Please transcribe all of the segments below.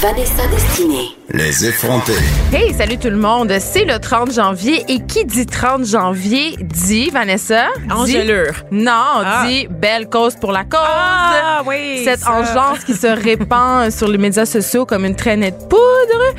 Vanessa Destinée. Les effrontés. Hey, salut tout le monde. C'est le 30 janvier et qui dit 30 janvier dit, Vanessa? Engelure. Non, Ah. dit belle cause pour la cause. Ah, oui, Cette ça. engeance qui se répand sur les médias sociaux comme une traînée de poudre.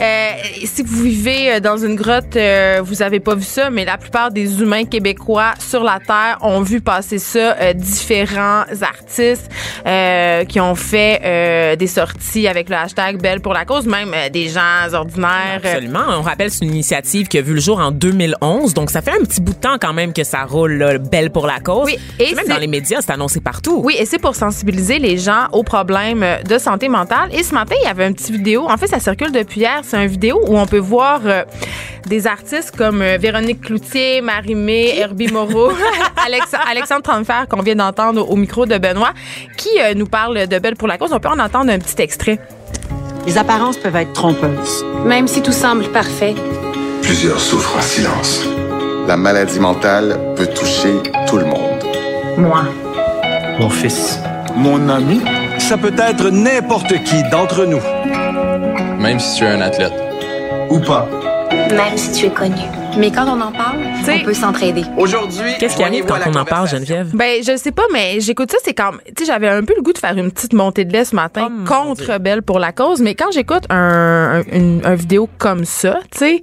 Euh, si vous vivez euh, dans une grotte, euh, vous avez pas vu ça, mais la plupart des humains québécois sur la Terre ont vu passer ça. Euh, différents artistes euh, qui ont fait euh, des sorties avec le hashtag Belle pour la cause, même euh, des gens ordinaires. euh, Absolument. On rappelle, c'est une initiative qui a vu le jour en 2011. Donc, ça fait un petit bout de temps quand même que ça roule, là, belle pour la cause. Oui, et même dans les médias, c'est annoncé partout. Oui, et c'est pour sensibiliser les gens aux problèmes de santé mentale. Et ce matin, il y avait une petite vidéo. En fait, ça circule depuis hier. C'est une vidéo où on peut voir euh, des artistes comme euh, Véronique Cloutier, Marie-Mé, Herbie Moreau, Alex- Alexandre Tromfer, qu'on vient d'entendre au micro de Benoît, qui euh, nous parle de Belle pour la cause. On peut en entendre un petit extrait. Les apparences peuvent être trompeuses. Même si tout semble parfait, Plusieurs souffrent en silence. La maladie mentale peut toucher tout le monde. Moi. Mon fils. Mon ami, ça peut être n'importe qui d'entre nous. Même si tu es un athlète. Ou pas. Même si tu es connu. Mais quand on en parle, T'sais- on peut s'entraider. Aujourd'hui, Qu'est-ce qui arrive quand on en parle, Geneviève? Ben, je sais pas, mais j'écoute ça, c'est comme, tu sais, j'avais un peu le goût de faire une petite montée de lait ce matin Oh, contre. Belle pour la cause, mais quand j'écoute un, un, une- un vidéo comme ça, tu sais,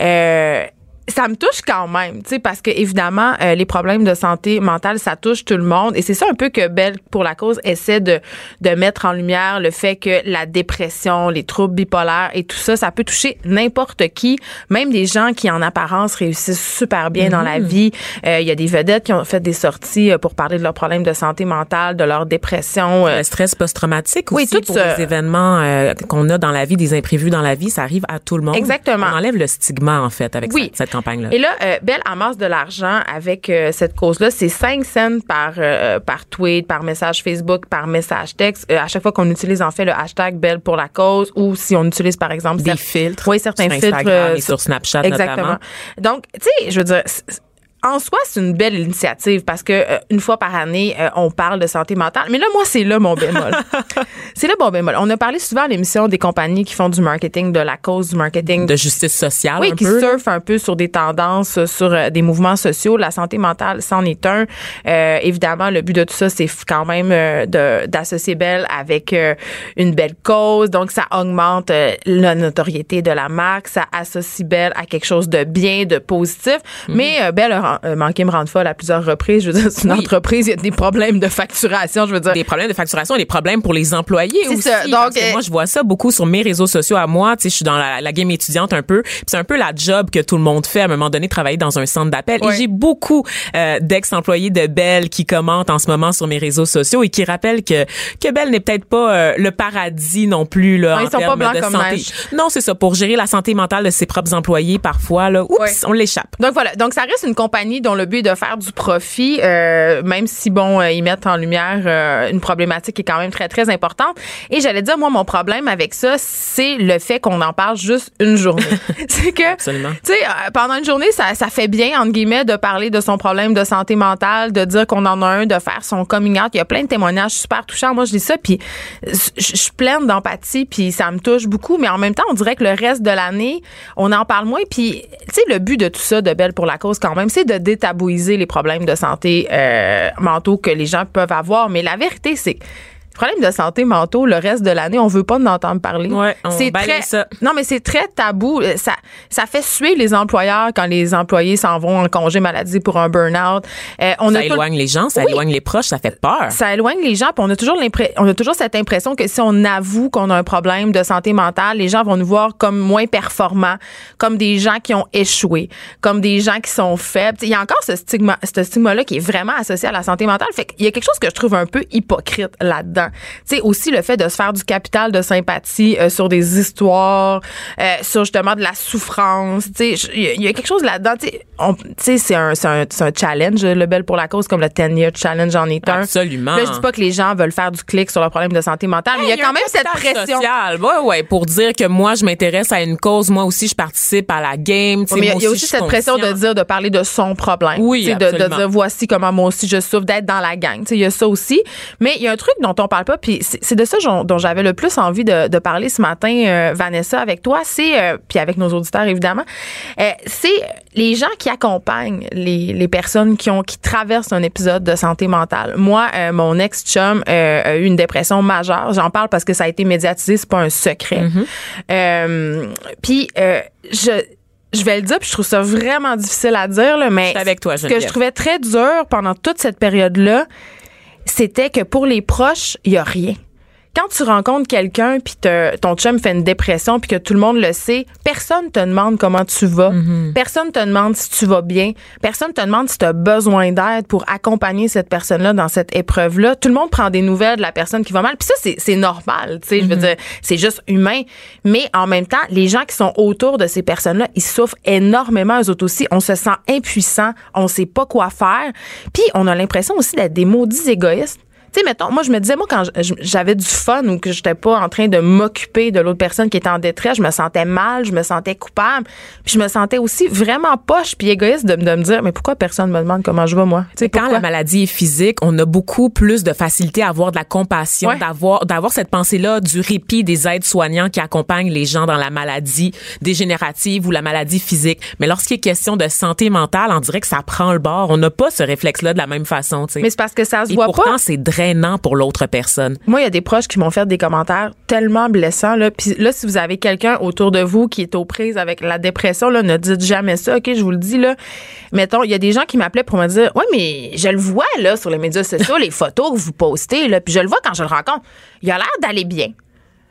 euh, ça me touche quand même, tu sais, parce que évidemment, euh, les problèmes de santé mentale, ça touche tout le monde, et c'est ça un peu que Belle pour la cause essaie de de mettre en lumière le fait que la dépression, les troubles bipolaires et tout ça, ça peut toucher n'importe qui, même des gens qui en apparence réussissent super bien dans la vie. Euh, Il y a des vedettes qui ont fait des sorties euh, pour parler de leurs problèmes de santé mentale, de leur dépression. euh, Le stress post-traumatique Oui, aussi tout pour ça. les événements euh, qu'on a dans la vie, des imprévus dans la vie, ça arrive à tout le monde. Exactement. On enlève le stigma en fait avec Oui. cette campagne-là. Et là, euh, Belle amasse de l'argent avec euh, cette cause-là. C'est 5 cents par, euh, par tweet, par message Facebook, par message texte. Euh, à chaque fois qu'on utilise en fait le hashtag Belle pour la cause ou si on utilise par exemple Des filtres Oui, certains sur filtres. Euh, et sur Snapchat Exactement. notamment. Donc, tu sais, je veux dire. En soi, c'est une belle initiative parce que euh, une fois par année, euh, on parle de santé mentale. Mais là, moi, c'est là mon bémol. c'est là mon bémol. On a parlé souvent à l'émission des compagnies qui font du marketing, de la cause du marketing, De justice sociale oui, un qui peu. là. surfe un peu sur des tendances, sur euh, des mouvements sociaux. La santé mentale, c'en est un. Euh, évidemment, le but de tout ça, c'est quand même euh, d'associer Belle avec une belle cause. Donc, ça augmente la notoriété de la marque. Ça associe Belle à quelque chose de bien, de positif. Mhm. Mais Belle a manqué me rendre folle à plusieurs reprises. Je veux dire, c'est une Oui. entreprise, il y a des problèmes de facturation. Je veux dire, des problèmes de facturation, des problèmes pour les employés aussi. ça. Donc, parce que euh, moi, je vois ça beaucoup sur mes réseaux sociaux à moi. Tu sais, je suis dans la, la game étudiante un peu. C'est un peu la job que tout le monde fait à un moment donné, travailler dans un centre d'appel. Et j'ai beaucoup euh, d'ex-employés de Bell qui commentent en ce moment sur mes réseaux sociaux et qui rappellent que que Bell n'est peut-être pas euh, le paradis non plus là, Ouais, en ils sont pas termes blancs de comme santé. neige. Non, c'est ça. Pour gérer la santé mentale de ses propres employés, parfois là, oups, on l'échappe. Donc voilà, donc ça reste une compagnie dont le but est de faire du profit, euh, même si bon, euh, ils mettent en lumière euh, une problématique qui est quand même très très importante. Et j'allais dire moi mon problème avec ça, c'est le fait qu'on en parle juste une journée. c'est que tu sais, pendant une journée, ça, ça fait bien, entre guillemets, de parler de son problème de santé mentale, de dire qu'on en a un, de faire son coming out. Il y a plein de témoignages super touchants. Moi, je dis ça, puis je je suis pleine d'empathie, puis ça me touche beaucoup. Mais en même temps, on dirait que le reste de l'année, on en parle moins. Puis, tu sais, le but de tout ça, de Belle pour la cause, quand même, c'est de détabouiser les problèmes de santé euh, mentaux que les gens peuvent avoir. Mais la vérité, c'est problèmes de santé mentaux, le reste de l'année, on veut pas en entendre parler. Ouais, c'est très, ça. non, mais c'est très tabou. Euh, Ça, ça fait suer les employeurs quand les employés s'en vont en congé maladie pour un burn-out. Euh, on Ça a tout- éloigne les gens, ça Oui. éloigne les proches, ça fait peur. ça éloigne les gens, puis on a toujours l'impression, on a toujours cette impression que si on avoue qu'on a un problème de santé mentale, les gens vont nous voir comme moins performants, comme des gens qui ont échoué, comme des gens qui sont faibles. Il y a encore ce stigma, ce stigma-là qui est vraiment associé à la santé mentale. Fait qu'il y a quelque chose que je trouve un peu hypocrite là-dedans. Tu sais, aussi le fait de se faire du capital de sympathie euh, sur des histoires, euh, sur justement de la souffrance. Tu sais, il y, a- il y a quelque chose là-dedans. Tu sais, c'est un, c'est un, c'est un challenge, le bel pour la cause, comme le 10 year challenge en est un. Absolument. Là, je dis pas que les gens veulent faire du clic sur le problème de santé mentale, mais il y a quand même cette pression. Social. Ouais, ouais, pour dire que moi, je m'intéresse à une cause, moi aussi, je participe à la game. tu sais, Ouais, mais il y a- aussi cette pression de dire, de parler de son problème. Oui, Tu sais, de, de dire voici comment moi aussi je souffre, d'être dans la gang. Tu sais, Il y a ça aussi. Mais il y a un truc dont on parle pas, puis c'est de ça dont, j'avais le plus envie de, de parler ce matin, euh, Vanessa, avec toi. C'est, euh, puis avec nos auditeurs évidemment, euh, c'est les gens qui accompagnent les, les personnes qui ont qui traversent un épisode de santé mentale. Moi, mon ex-chum euh, a eu une dépression majeure. J'en parle parce que ça a été médiatisé, c'est pas un secret. Euh, puis je je vais le dire, puis je trouve ça vraiment difficile à dire, là, mais avec toi, ce que je trouvais très dur pendant toute cette période-là, c'était que pour les proches, il y a rien. Quand tu rencontres quelqu'un puis ton chum fait une dépression puis que tout le monde le sait, personne te demande comment tu vas. Mm-hmm. Personne te demande si tu vas bien. Personne te demande si tu as besoin d'aide pour accompagner cette personne-là dans cette épreuve-là. Tout le monde prend des nouvelles de la personne qui va mal. Puis ça, c'est- normal. Tu sais, je veux dire, c'est juste humain. Mais en même temps, les gens qui sont autour de ces personnes-là, ils souffrent énormément eux autres aussi. On se sent impuissant. On sait pas quoi faire. Puis on a l'impression aussi d'être des maudits égoïstes. Tu sais, mettons, moi, je me disais, moi, quand j'avais du fun ou que j'étais pas en train de m'occuper de l'autre personne qui était en détresse, je me sentais mal, je me sentais coupable, puis je me sentais aussi vraiment poche puis égoïste de, de me dire, mais pourquoi personne me demande comment je vais, moi? Tu sais, Quand la maladie est physique, on a beaucoup plus de facilité à avoir de la compassion, Ouais. d'avoir d'avoir cette pensée-là du répit des aides-soignants qui accompagnent les gens dans la maladie dégénérative ou la maladie physique. Mais lorsqu'il est question de santé mentale, on dirait que ça prend le bord. On n'a pas ce réflexe-là de la même façon. tu sais. Mais c'est parce que ça se Et voit pourtant, pas. c'est pour l'autre personne. Moi, il y a des proches qui m'ont fait des commentaires tellement blessants. Là. Puis là, si vous avez quelqu'un autour de vous qui est aux prises avec la dépression, ne dites jamais ça, OK? Je vous le dis, là. Mettons, il y a des gens qui m'appelaient pour me dire, ouais, mais je le vois, là, sur les médias sociaux, les photos que vous postez, là, puis je le vois quand je le rencontre. Il a l'air d'aller bien.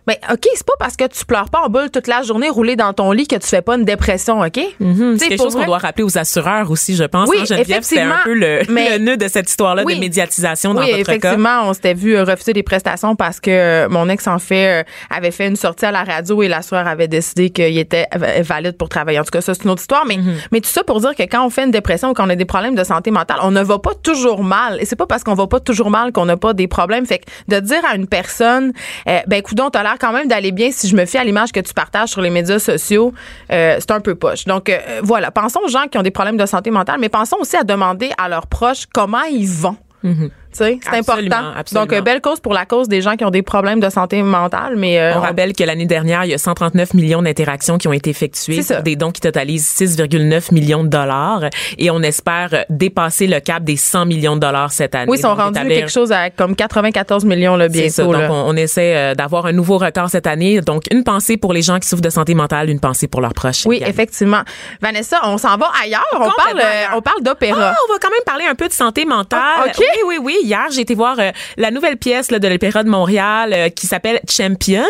Ben, OK, c'est pas parce que tu pleures pas en boule toute la journée roulé dans ton lit que tu fais pas une dépression, OK? Mhm, sais, C'est quelque chose qu'on doit rappeler aux assureurs aussi, je pense. Oui, hein, Geneviève, c'est un peu le, mais- le nœud de cette histoire-là Oui. de médiatisation dans oui, votre cas. effectivement, on s'était vu euh, refuser des prestations parce que euh, mon ex en fait euh, avait fait une sortie à la radio et l'assureur avait décidé qu'il était valide pour travailler. En tout cas, ça c'est une autre histoire, mais Mm-hmm. mais tout ça pour dire que quand on fait une dépression ou qu'on a des problèmes de santé mentale, on ne va pas toujours mal et c'est pas parce qu'on va pas toujours mal qu'on n'a pas des problèmes. Fait que de dire à une personne, euh, ben coudon, t'as quand même d'aller bien si je me fie à l'image que tu partages sur les médias sociaux, euh, c'est un peu poche. Donc euh, voilà, pensons aux gens qui ont des problèmes de santé mentale, mais pensons aussi à demander à leurs proches comment ils vont. Sais, c'est Absolument, important. absolument. Donc, belle cause pour la cause des gens qui ont des problèmes de santé mentale, mais euh, On rappelle que l'année dernière, il y a 139 millions d'interactions qui ont été effectuées des dons qui totalisent 6,9 millions de dollars et on espère dépasser le cap des 100 millions de dollars cette année. oui, ils sont rendus établir- quelque chose à comme 94 millions là, C'est ça. bientôt. Donc, là. on, on essaie euh, d'avoir un nouveau record cette année. Donc, une pensée pour les gens qui souffrent de santé mentale, une pensée pour leurs proches. Oui, également. effectivement. Vanessa, on s'en va ailleurs. On parle, euh, ailleurs. on parle d'opéra. Ah, on va quand même parler un peu de santé mentale. Ah, OK. Oui, oui, oui. Hier, j'ai été voir euh, la nouvelle pièce là, de l'Opéra de Montréal euh, qui s'appelle Champion,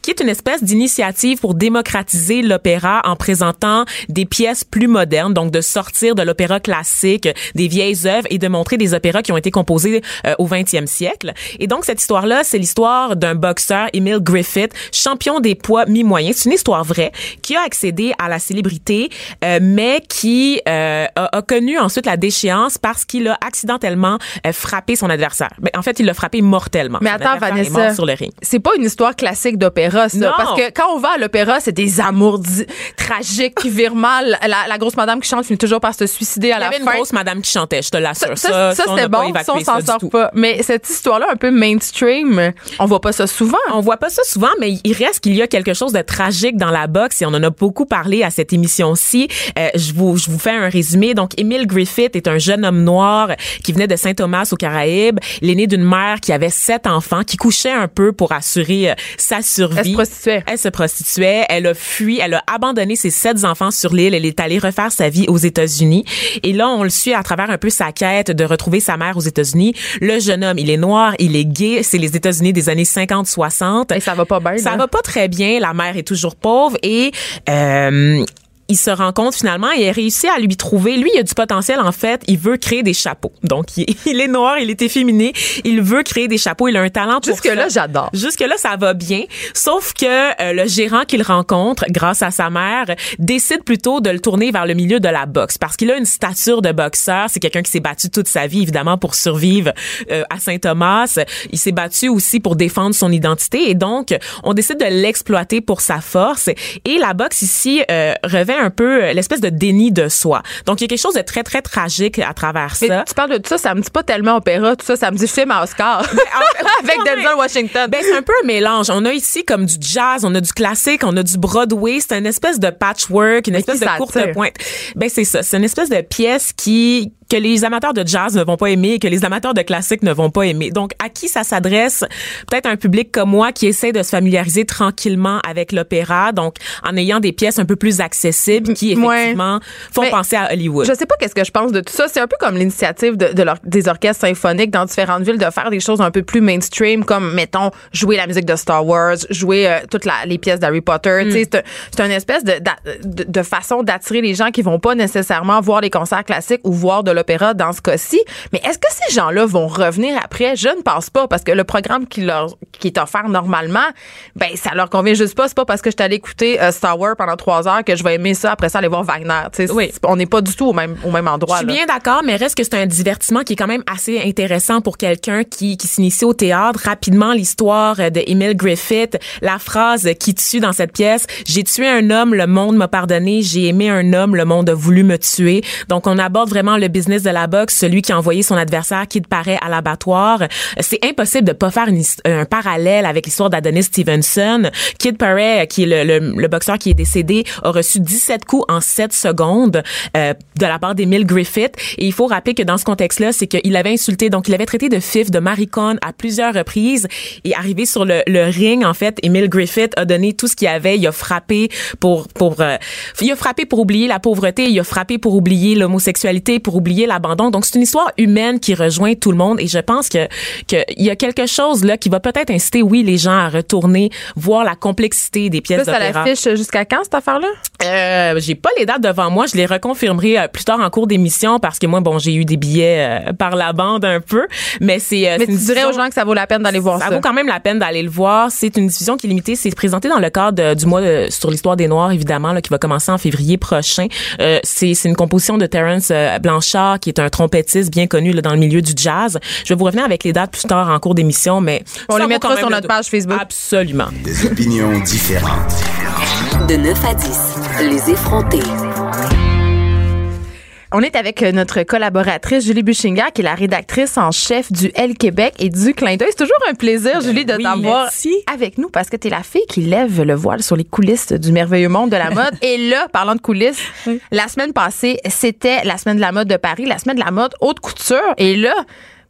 qui est une espèce d'initiative pour démocratiser l'opéra en présentant des pièces plus modernes, donc de sortir de l'opéra classique, des vieilles œuvres et de montrer des opéras qui ont été composés euh, au 20e siècle. Et donc, cette histoire-là, c'est l'histoire d'un boxeur, Emile Griffith, champion des poids mi-moyens. C'est une histoire vraie qui a accédé à la célébrité, euh, mais qui euh, a, a connu ensuite la déchéance parce qu'il a accidentellement euh, frappé son adversaire. Mais en fait, il l'a frappé mortellement. Mais attends, Vanessa, mort sur le ring. c'est pas une histoire classique d'opéra, ça. Non. Parce que quand on va à l'opéra, c'est des amours tragiques qui virent mal. La, la grosse madame qui chante finit toujours par se suicider à Il y la avait une grosse madame qui chantait, je te l'assure. Ça, ça, ça, c'était bon. Ça, on s'en sort pas. Mais cette histoire-là, un peu mainstream, on voit pas ça souvent. On voit pas ça souvent, mais il reste qu'il y a quelque chose de tragique dans la boxe et on en a beaucoup parlé à cette émission-ci. Euh, je vous je vous fais un résumé. Donc, Emile Griffith est un jeune homme noir qui venait de Saint-Thomas aux Caraïbes Saïb. Né d'une mère qui avait sept enfants, qui couchait un peu pour assurer euh, sa survie. Elle se prostituait. Elle se prostituait. Elle a fui. Elle a abandonné ses sept enfants sur l'île. Elle est allée refaire sa vie aux États-Unis. Et là, on le suit à travers un peu sa quête de retrouver sa mère aux États-Unis. Le jeune homme, il est noir, il est gay. C'est les États-Unis des années 50-60. Et ça va pas bien. Ça là. va pas très bien. La mère est toujours pauvre et euh, il se rend compte finalement et il réussit à lui trouver. Lui, il a du potentiel en fait. Il veut créer des chapeaux. Donc, il est, il est noir, il est efféminé. Il veut créer des chapeaux. Il a un talent pour Jusque là, j'adore. Jusque là, ça va bien. Sauf que euh, le gérant qu'il rencontre, grâce à sa mère, décide plutôt de le tourner vers le milieu de la boxe parce qu'il a une stature de boxeur. C'est quelqu'un qui s'est battu toute sa vie, évidemment, pour survivre euh, à Saint-Thomas. Il s'est battu aussi pour défendre son identité et donc on décide de l'exploiter pour sa force. Et la boxe ici euh, revêt un peu euh, l'espèce de déni de soi. Donc il y a quelque chose de très très tragique à travers Mais ça. tu parles de tout ça, ça me dit pas tellement opéra, tout ça, ça me dit film à Oscar. Avec Denzel Washington. Ben, c'est un peu un mélange. On a ici comme du jazz, on a du classique, on a du Broadway. C'est une espèce de patchwork, une Mais espèce de courte pointe. Ben, c'est ça. C'est une espèce de pièce qui que les amateurs de jazz ne vont pas aimer et que les amateurs de classique ne vont pas aimer. Donc, à qui ça s'adresse? Peut-être un public comme moi qui essaie de se familiariser tranquillement avec l'opéra, donc en ayant des pièces un peu plus accessibles qui, Ouais. effectivement, font Mais penser à Hollywood. Je sais pas qu'est-ce que je pense de tout ça. C'est un peu comme l'initiative de, des orchestres symphoniques dans différentes villes de faire des choses un peu plus mainstream, comme mettons jouer la musique de Star Wars, jouer euh, toutes la- les pièces d'Harry Potter. Sais, c'est un- c'est une espèce de, de façon d'attirer les gens qui vont pas nécessairement voir les concerts classiques ou voir de l'opéra dans ce cas-ci. Mais est-ce que ces gens-là vont revenir après? Je ne pense pas parce que le programme qui leur qui est offert normalement, ben ça leur convient juste pas. C'est pas parce que je suis allée écouter euh, Star Wars pendant trois heures que je vais aimer ça après ça aller voir Wagner. Oui. on n'est pas du tout au même au même endroit. Je suis bien d'accord, mais reste que c'est un divertissement qui est quand même assez intéressant pour quelqu'un qui, qui s'initie au théâtre. Rapidement, l'histoire de Emile Griffith, la phrase qui tue dans cette pièce, j'ai tué un homme, le monde m'a pardonné, j'ai aimé un homme, le monde a voulu me tuer. Donc, on aborde vraiment le business de la boxe, celui qui a envoyé son adversaire qui paraît à l'abattoir. C'est impossible de pas faire une un parallèle avec l'histoire d'Adonis Stevenson. Kid Paré, qui est le, le- le boxeur qui est décédé, a reçu 17 coups en 7 secondes euh, de la part d'Emile Griffith. Et il faut rappeler que dans ce contexte-là, c'est qu'il avait insulté, donc il avait traité de fif, de maricon à plusieurs reprises. Et arrivé sur le, le ring, en fait, Emile Griffith a donné tout ce qu'il avait. Il a frappé pour pour euh, il a frappé pour oublier la pauvreté, il a frappé pour oublier l'homosexualité, pour oublier l'abandon. Donc c'est une histoire humaine qui rejoint tout le monde. Et je pense que que il y a quelque chose là qui va peut-être inciter, oui, les gens à retourner voir la complexité des pièces Ça, ça d'opéra. l'affiche jusqu'à quand cette affaire-là? Euh, j'ai pas les dates devant moi, je les reconfirmerai euh, plus tard en cours d'émission parce que moi bon, j'ai eu des billets euh, par la bande un peu, mais c'est euh, Mais tu dirais aux diffusion- gens que ça vaut la peine d'aller voir ça. ça vaut quand même la peine d'aller le voir. C'est une diffusion qui est limitée. C'est présenté dans le cadre de- du mois de- sur l'histoire des Noirs, évidemment, là, qui va commencer en février prochain. Euh, c'est c'est une composition de Terrence euh, Qui est un trompettiste bien connu là, dans le milieu du jazz. Je vais vous revenir avec les dates plus tard en cours d'émission, mais On ça les mettra sur notre page Facebook. Absolument. Des opinions différentes. De 9 à 10, les effrontés. On est avec euh, notre collaboratrice Julie Buchinger, qui est la rédactrice en chef du L Québec et du Clin d'œil. C'est toujours un plaisir, Julie, de oui, t'avoir avec nous parce que tu es la fille qui lève le voile sur les coulisses du merveilleux monde de la mode. et là, parlant de coulisses, la semaine passée, c'était la semaine de la mode de Paris, la semaine de la mode haute couture. Et là,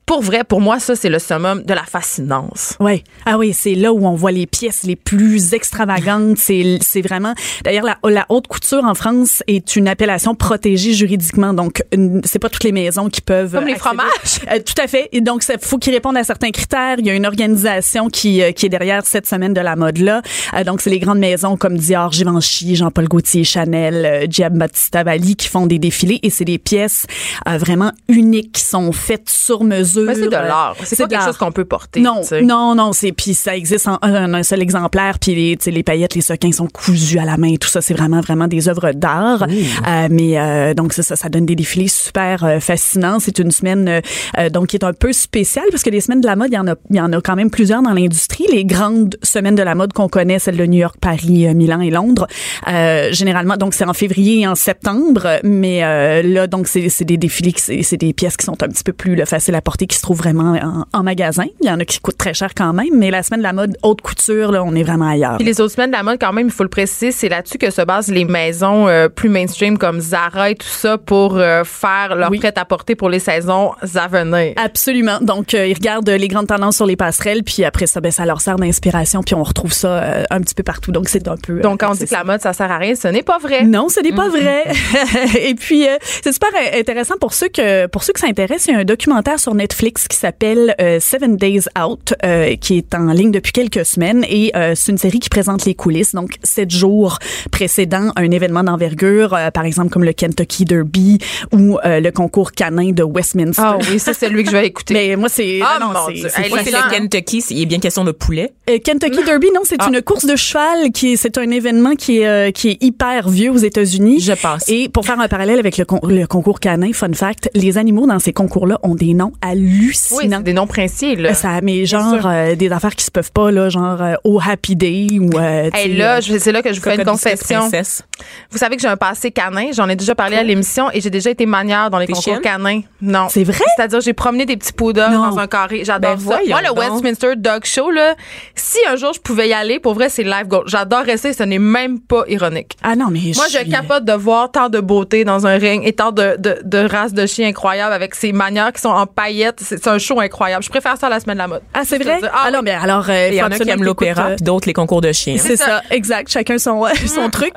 pour vrai, pour moi, ça, c'est le summum de la fascinance. Ouais. Ah oui, c'est là où on voit les pièces les plus extravagantes. C'est, c'est vraiment. D'ailleurs, la, la haute couture en France est une appellation protégée juridiquement. Donc, c'est pas toutes les maisons qui peuvent. Comme les accéder. fromages. Euh, tout à fait. Et donc, il faut qu'ils répondent à certains critères. Il y a une organisation qui, euh, qui est derrière cette semaine de la mode-là. Euh, donc, c'est les grandes maisons comme Dior, Givenchy, Jean-Paul Gaultier, Chanel, Giambattista Valli qui font des défilés. Et c'est des pièces vraiment uniques qui sont faites sur mesure. Mais c'est de l'art. C'est pas quelque chose qu'on peut porter. Non, non, non, c'est puis ça existe en un, un seul exemplaire, puis les, tu sais, les paillettes, les sequins sont cousus à la main, tout ça, c'est vraiment vraiment des œuvres d'art. Euh, mais euh, donc ça, ça, ça donne des défilés super euh, fascinants. C'est une semaine euh, euh, donc qui est un peu spéciale parce que les semaines de la mode, il y en a, il y en a quand même plusieurs dans l'industrie. Les grandes semaines de la mode qu'on connaît, celles de New York, Paris, euh, Milan et Londres, euh, généralement, donc c'est en février et en septembre. Mais euh, là, donc c'est c'est des défilés, c'est des pièces qui sont un petit peu plus là, faciles à porter qui se trouvent vraiment en, en magasin. Il y en a qui coûtent très cher quand même, mais la semaine de la mode haute couture, là, on est vraiment ailleurs. Puis les autres semaines de la mode, quand même, il faut le préciser, c'est là-dessus que se basent les maisons euh, plus mainstream comme Zara et tout ça pour euh, faire leur Oui. prêt-à-porter pour les saisons à venir. Absolument. Donc, euh, ils regardent les grandes tendances sur les passerelles, puis après ça, ben, ça leur sert d'inspiration, puis on retrouve ça un petit peu partout. Donc, c'est un peu. Donc, quand on dit que la mode, ça sert à rien, ce n'est pas vrai. Non, ce n'est pas vrai. Et puis, c'est super intéressant pour ceux que pour ceux que ça intéresse. Il y a un documentaire sur Netflix qui s'appelle euh, Seven Days Out, euh, qui est en ligne depuis quelques semaines. Et euh, c'est une série qui présente les coulisses. Donc, sept jours précédant un événement d'envergure, euh, par exemple comme le Kentucky Derby ou euh, le concours canin de Westminster. Ah oui, ça, c'est lui que je vais écouter. Mais moi, c'est Ah, non, non, c'est- le Kentucky, c'est- il est bien question de poulet. euh, Kentucky Derby, non, c'est Ah. une course de cheval qui est, c'est un événement qui est, euh, qui est hyper vieux aux États-Unis. Je passe. Et pour faire un parallèle avec le, con- le concours canin, fun fact, les animaux dans ces concours-là ont des noms Oui, hallucinants. c'est des noms princiers, là. ça, mais genre euh, des affaires qui se peuvent pas là, genre euh, au Happy Day ou. euh, Hey, là, euh, je- c'est là que je vous fais une confession. princesse. Vous savez que j'ai un passé canin. J'en ai déjà parlé à l'émission et j'ai déjà été manière dans les concours chienne? canins. Non. C'est vrai? C'est-à-dire, j'ai promené des petits poodles Non. dans un carré. J'adore Ben, ça. Moi, le donc. Westminster Dog Show, là, si un jour je pouvais y aller, pour vrai, c'est live goal. J'adorerais ça et ce n'est même pas ironique. Ah non, mais Moi, je suis- capote de voir tant de beauté dans un ring et tant de, de, de races de chiens incroyables avec ces manières qui sont en paillettes. C'est c'est un show incroyable. Je préfère ça à la semaine de la mode. Ah, c'est vrai? ah alors, oui. bien, alors, euh, Il y en a qui aiment l'opéra, euh, puis d'autres les concours de chiens. C'est ça, exact. Chacun son, son truc.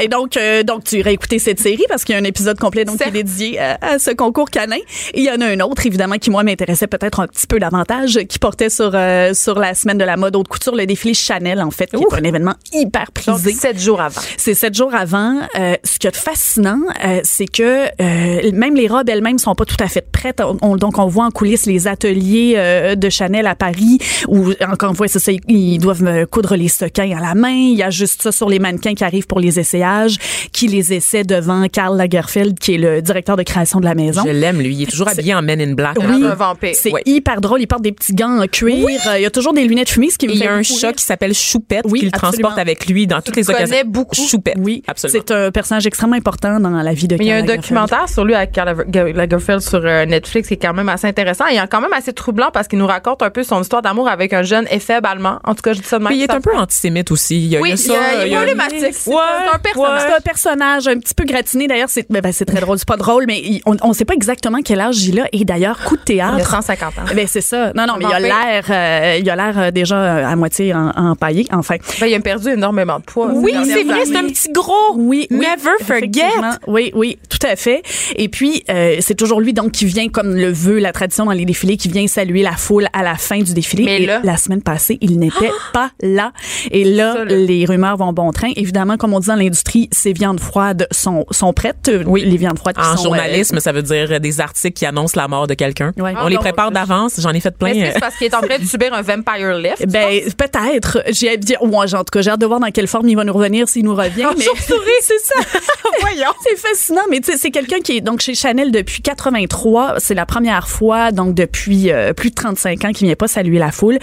Et donc, euh, donc tu irais écouter cette série parce qu'il y a un épisode complet donc, qui est dédié à, à ce concours canin. Et il y en a un autre, évidemment, qui, moi, m'intéressait peut-être un petit peu davantage, qui portait sur, euh, sur la semaine de la mode haute couture, le défilé Chanel, en fait, qui est un événement hyper Donc, prisé. sept jours avant. C'est sept jours avant. Euh, ce qui est fascinant, euh, c'est que euh, même les robes elles-mêmes sont pas tout à fait prêtes. On- on- donc, on voit en coulisses les ateliers euh, de Chanel à Paris où, encore une fois, c'est ça, ils- doivent coudre les sequins à la main. Il y a juste ça sur les mannequins qui arrivent pour les essayages, qui les essaient devant Karl Lagerfeld, qui est le directeur de création de la maison. Je l'aime, lui. Il est toujours habillé en Men in Black. Oui, un vampire. c'est Ouais. hyper drôle. Il porte des petits gants en cuir. Euh, Il y a toujours des lunettes fumées, ce qui me Et il y fait a un chat qui s'appelle Choupette Oui, qui le transporte avec lui dans toutes les le connais occasions. beaucoup. Choupette. Oui, absolument. c'est un personnage extrêmement important dans la vie de Mais il y a un Karl Lagerfeld. documentaire sur lui avec Karl Lager- Lagerfeld sur euh, Netflix qui est quand même assez intéressant. Il est quand même assez troublant parce qu'il nous raconte un peu son histoire d'amour avec un jeune éphèbe allemand. En tout cas, je dis ça de même. Puis il est un peu antisémite aussi. Il y a, Oui, il y a il, a- problématique. C'est un personnage. C'est un personnage un petit peu gratiné. D'ailleurs, c'est ben, ben, c'est très drôle. C'est pas drôle, mais il- on ne sait pas exactement quel âge il a. Et d'ailleurs, coup de Il a théâtre. 150 ans. Ben, c'est ça. Non, non, mais il a l'air, euh, il a l'air euh, déjà euh, à moitié en- empaillé. Enfin. Ben, il a perdu énormément de poids. Oui, ces c'est vrai, c'est un petit gros. Oui, oui, Never forget. Oui, oui, tout à fait. Et puis, euh, c'est toujours lui donc qui vient, comme le veut la tradition dans les défilés, qui vient saluer la foule à la fin du défilé. Mais Et là- la semaine passée, il n'était pas là. Et là, Ça, là. les rumeurs vont bon train. Évidemment, comme on dit dans l'industrie, ces viandes froides sont, sont prêtes. Oui. Les viandes froides qui En sont, journalisme, ça veut dire des articles qui annoncent la mort de quelqu'un. Ouais. On les Ah, prépare d'avance. J'en ai fait plein. Est-ce que euh, c'est parce qu'il est en train de subir un vampire lift? euh, Ben peut-être. J'ai hâte de dire, ouais, en tout cas, j'ai hâte de voir dans quelle forme il va nous revenir s'il nous revient. mais c'est ça. Voyons. C'est fascinant, mais tu sais, c'est quelqu'un qui est donc chez Chanel depuis 83. C'est la première fois donc depuis euh, plus de 35 ans qu'il vient pas saluer la foule.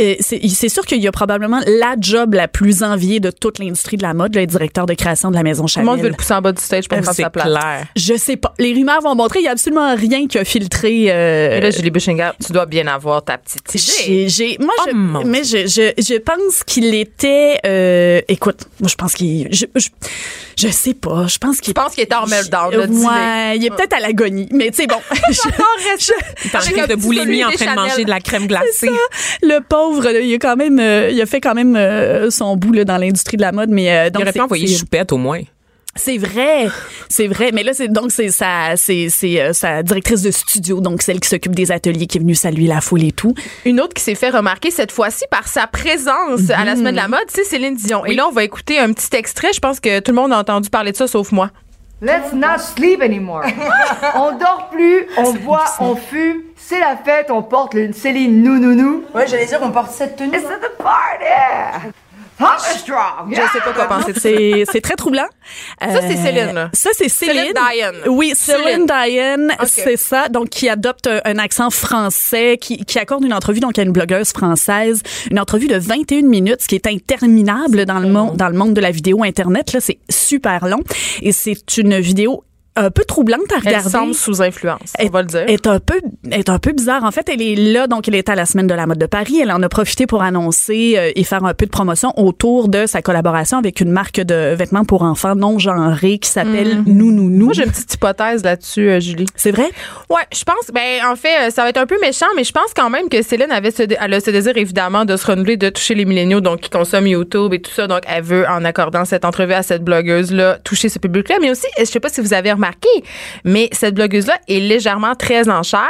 Euh, c'est c'est sûr qu'il y a probablement la job la plus enviée de toute l'industrie de la mode, le directeur de création de la maison Tout le Chanel. monde veut le pousser en bas du stage pour prendre c'est sa place. clair. Je sais pas. Les rumeurs vont montrer, il y a absolument rien qui a filtré. euh, Et là, Julie Bushinger, tu dois bien avoir ta petite idée. j'ai, j'ai- moi, Oh, je, mon mais je, je, je pense qu'il était, euh, écoute, moi, je pense qu'il, je, je, je sais pas, je pense qu'il. Je pense qu'il était en meltdown, là, dis-le. Ouais, il est peut-être à l'agonie, mais tu sais, bon. je- Il est en Avec crise un de boulimie en train de Chanel. manger de la crème glacée. le pauvre, là, il a quand même, euh, il a fait quand même euh, son bout là, dans l'industrie de la mode, mais euh, Il donc aurait c'est- pu envoyer Choupette au moins. C'est vrai, c'est vrai. Mais là, c'est donc c'est sa, c'est c'est euh, sa directrice de studio, donc celle qui s'occupe des ateliers, qui est venue saluer la foule et tout. Une autre qui s'est fait remarquer cette fois-ci par sa présence à la semaine de la mode, c'est Céline Dion. Et là, on va écouter un petit extrait. Je pense que tout le monde a entendu parler de ça, sauf moi. Let's not sleep anymore. on dort plus, on boit, on fume. C'est la fête, on porte une Céline nou nou nou. Ouais, j'allais dire on porte cette tenue. It's the party. Strong. Je sais pas quoi penser. C'est c'est très troublant. Ça, c'est Céline, là. Ça, c'est Céline. Céline Dion. Oui, Céline Dion, Ok. c'est ça. Donc, qui adopte un, un accent français, qui, qui accorde une entrevue donc à une blogueuse française, une entrevue de 21 minutes, ce qui est interminable dans le monde, dans le monde de la vidéo internet. Là, c'est super long et c'est une vidéo un peu troublante à Elle regarder. semble sous influence, on va le dire. est un peu est un peu bizarre. En fait, elle est là, donc elle est à la semaine de la mode de Paris. Elle en a profité pour annoncer euh, et faire un peu de promotion autour de sa collaboration avec une marque de vêtements pour enfants non genrés qui s'appelle Nous Nous Nous. Moi, j'ai une petite hypothèse là-dessus, euh, Julie. C'est vrai? Ouais, je pense. Ben, en fait, euh, ça va être un peu méchant, mais je pense quand même que Céline avait ce, elle a ce désir évidemment de se renouveler, de toucher les milléniaux, donc qui consomment YouTube et tout ça. Donc, elle veut, en accordant cette entrevue à cette blogueuse-là, toucher ce public-là. Mais aussi, je sais pas si vous avez remarqué, mais cette blogueuse-là est légèrement très en chair.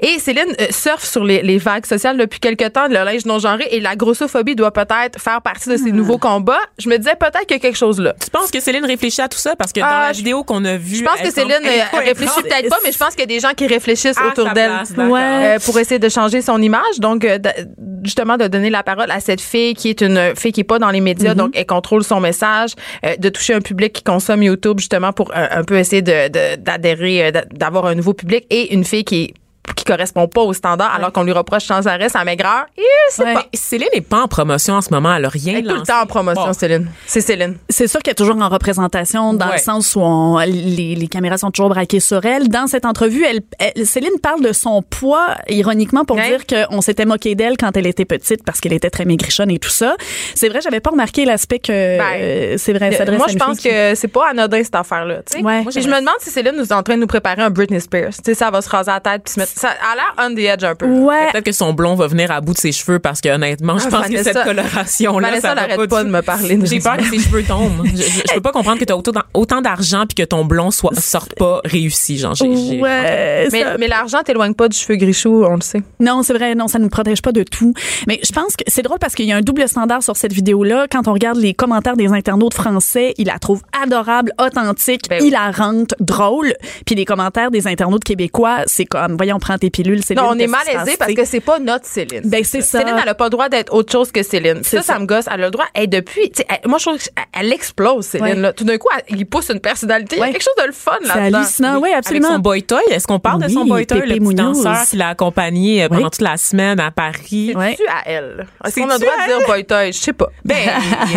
Et Céline euh, surfe sur les, les vagues sociales depuis quelque temps, le linge non genré, et la grossophobie doit peut-être faire partie de ses nouveaux combats. Je me disais peut-être qu'il y a quelque chose là. Tu penses que Céline réfléchit à tout ça? Parce que dans Ah, la vidéo qu'on a vue. Je pense que Céline euh, réfléchit peut-être pas, mais je pense qu'il y a des gens qui réfléchissent À autour d'elle. Euh, pour essayer de changer son image. Donc, euh, justement, de donner la parole à cette fille qui est une fille qui est pas dans les médias, Mm-hmm. donc elle contrôle son message, de toucher un public qui consomme YouTube justement pour un peu essayer de- d'adhérer, euh, d'a- d'avoir un nouveau public et une fille qui qui correspond pas aux standards alors qu'on lui reproche sans arrêt sa maigreur. Et Ouais. pas. Céline n'est pas en promotion en ce moment. Elle a rien Elle est tout le temps en promotion, Bon. Céline. C'est Céline. C'est sûr qu'elle est toujours en représentation dans Ouais. le sens où on- les, les caméras sont toujours braquées sur elle. Dans cette entrevue, elle, elle- Céline parle de son poids, ironiquement, pour Ouais. dire qu'on s'était moqué d'elle quand elle était petite parce qu'elle était très maigrichonne et tout ça. C'est vrai, j'avais pas remarqué l'aspect que euh, c'est vrai, ça s'adresse Moi, à je pense qui- que c'est pas anodin cette affaire-là. tu sais. Ouais. Et je me demande si Céline nous est en train de nous préparer un Britney Spears. Tu sais, ça va se raser la tête puis se mettre. Ça a l'air on the edge un peu. Ouais. Peut-être que son blond va venir à bout de ses cheveux parce que honnêtement, je Ah, pense que cette coloration-là, Vanessa ça va n'arrête pas, de me parler de J'ai peur que ses cheveux tombent. Je, je, je peux pas comprendre que tu as autant, autant d'argent puis que ton blond soit sorte pas réussi. Genre, Ouais, Mais, ça- mais l'argent t'éloigne pas du cheveu grichou, on le sait. Non, c'est vrai, non, ça ne nous protège pas de tout. Mais je pense que c'est drôle parce qu'il y a un double standard sur cette vidéo-là. Quand on regarde les commentaires des internautes français, ils la trouvent adorable, authentique, Ben oui. hilarante, drôle. Puis les commentaires des internautes québécois, c'est comme, voyons, prends tes pilules, c'est Non, on est malaisé parce que c'est pas notre Céline. Ben, c'est ça. Céline, elle a pas le droit d'être autre chose que Céline. C'est Ça, ça, ça. me gosse. Elle a le droit. Et depuis, tu sais, elle- moi, je trouve qu'elle elle explose, Céline. Ouais. Là. Tout d'un coup, elle, il pousse une personnalité. Il y a quelque chose de le fun C'est là-dedans. hallucinant, oui, Avec absolument. son boy toy, est-ce qu'on parle de son boy toy, le petit danseur qui l'a accompagné euh, pendant toute la semaine à Paris? Ouais. C'est-tu à elle? Est-ce qu'on a le droit de dire boy toy? Je sais pas. Ben,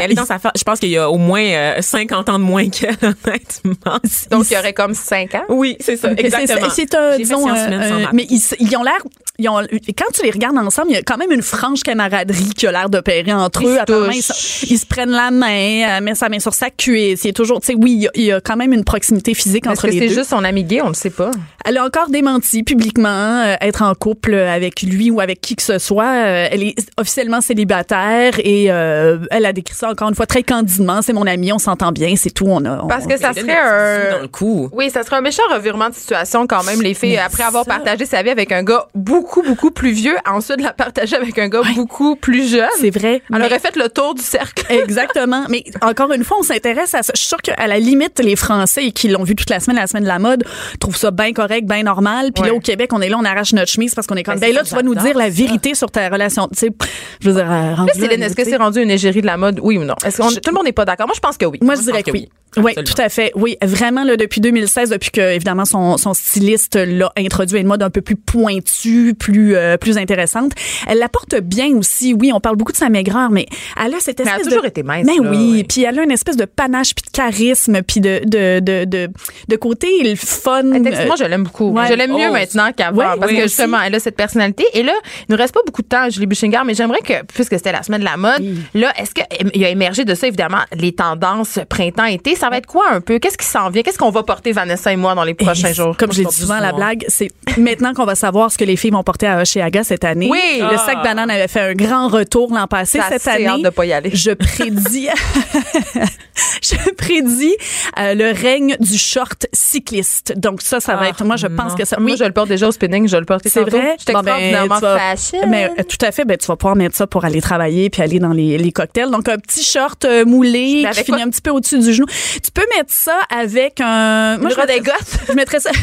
elle est dans sa fa- Je pense qu'il y a au moins euh, 50 ans de moins qu'elle, honnêtement. Donc, il y aurait comme 5 ans? Oui, c'est ça, C'est- exactement. C'est c'est un, disons, un- mais ils, ils ont l'air, ils ont, quand tu les regardes ensemble, il y a quand même une franche camaraderie qui a l'air d'opérer entre Ils eux. Apparemment. Ils, se- ils se prennent la main, elle met sa main sur sa cuisse. Il y a toujours, tu sais, oui, il y a- il y, a quand même une proximité physique Est-ce entre que les c'est deux. juste son ami gay? On le sait pas. Elle a encore démenti publiquement euh, être en couple avec lui ou avec qui que ce soit. Euh, elle est officiellement célibataire et euh, elle a décrit ça encore une fois très candidement. C'est mon ami, on s'entend bien, c'est tout. On a, on- Parce que ça serait un. dans le cou. Oui, ça serait un méchant revirement de situation quand même, les filles, Mais après avoir partagé sa vie avec un gars beaucoup, beaucoup plus vieux, ensuite la partager avec un gars beaucoup plus jeune. c'est vrai. Elle mais- aurait fait le tour du cercle. Exactement. Mais encore une fois, on s'intéresse à ça. Je suis sûre qu'à la limite, les Français qui l'ont vu toute la semaine, la semaine de la mode, trouvent ça bien correct, bien normal. Puis là, au Québec, on est là, on arrache notre chemise parce qu'on est comme, Ben, ben, là, tu vas nous dire la vérité sur ta relation. Tu sais, je veux dire, euh, est-ce que c'est rendu une égérie de la mode, oui ou non? Est-ce tout le monde n'est pas d'accord? Moi, je pense que oui. Moi, je dirais que oui. Oui, Absolument. tout à fait. Oui, vraiment, là, depuis 2016, depuis que, évidemment, son, son styliste l'a introduit à une mode un peu plus pointue, plus, euh, plus intéressante. Elle la porte bien aussi. Oui, on parle beaucoup de sa maigreur, mais elle a cette Mais elle a espèce toujours de... été mince, Mais là, oui, ouais. puis elle a une espèce de panache, puis de charisme, puis de, de, de, de, de côté le fun. Texte- euh, moi, je l'aime beaucoup. ouais. Je l'aime mieux Oh. maintenant qu'avant Ouais, parce oui, que aussi. justement, elle a cette personnalité. Et là, il nous reste pas beaucoup de temps, Julie Buchinger, mais j'aimerais que, puisque c'était la semaine de la mode, là, est-ce qu'il y a émergé de ça, évidemment, les tendances printemps-été? Ça va être quoi un peu? Qu'est-ce qui s'en vient? Qu'est-ce qu'on va porter, Vanessa et moi, dans les prochains Et jours? Comme j'ai dit souvent la blague, c'est maintenant qu'on va savoir ce que les filles vont porter à Oshéaga cette année. Oui. Le sac banane avait fait un grand retour l'an passé. Cette année, hâte de pas y aller. je prédis, je prédis euh, le règne du short cycliste. Donc ça, ça va Ah, être. Moi, je pense non. que ça. Moi, Oui. je le porte déjà au spinning, je le porte C'est vrai? J'étais Bon, ben, vas- fashion. Mais euh, tout à fait, ben tu vas pouvoir mettre ça pour aller travailler puis aller dans les, les cocktails. Donc un petit short euh, moulé qui finit un petit peu au-dessus du genou. Tu peux mettre ça avec un Une je mettrais-? Je mettrais ça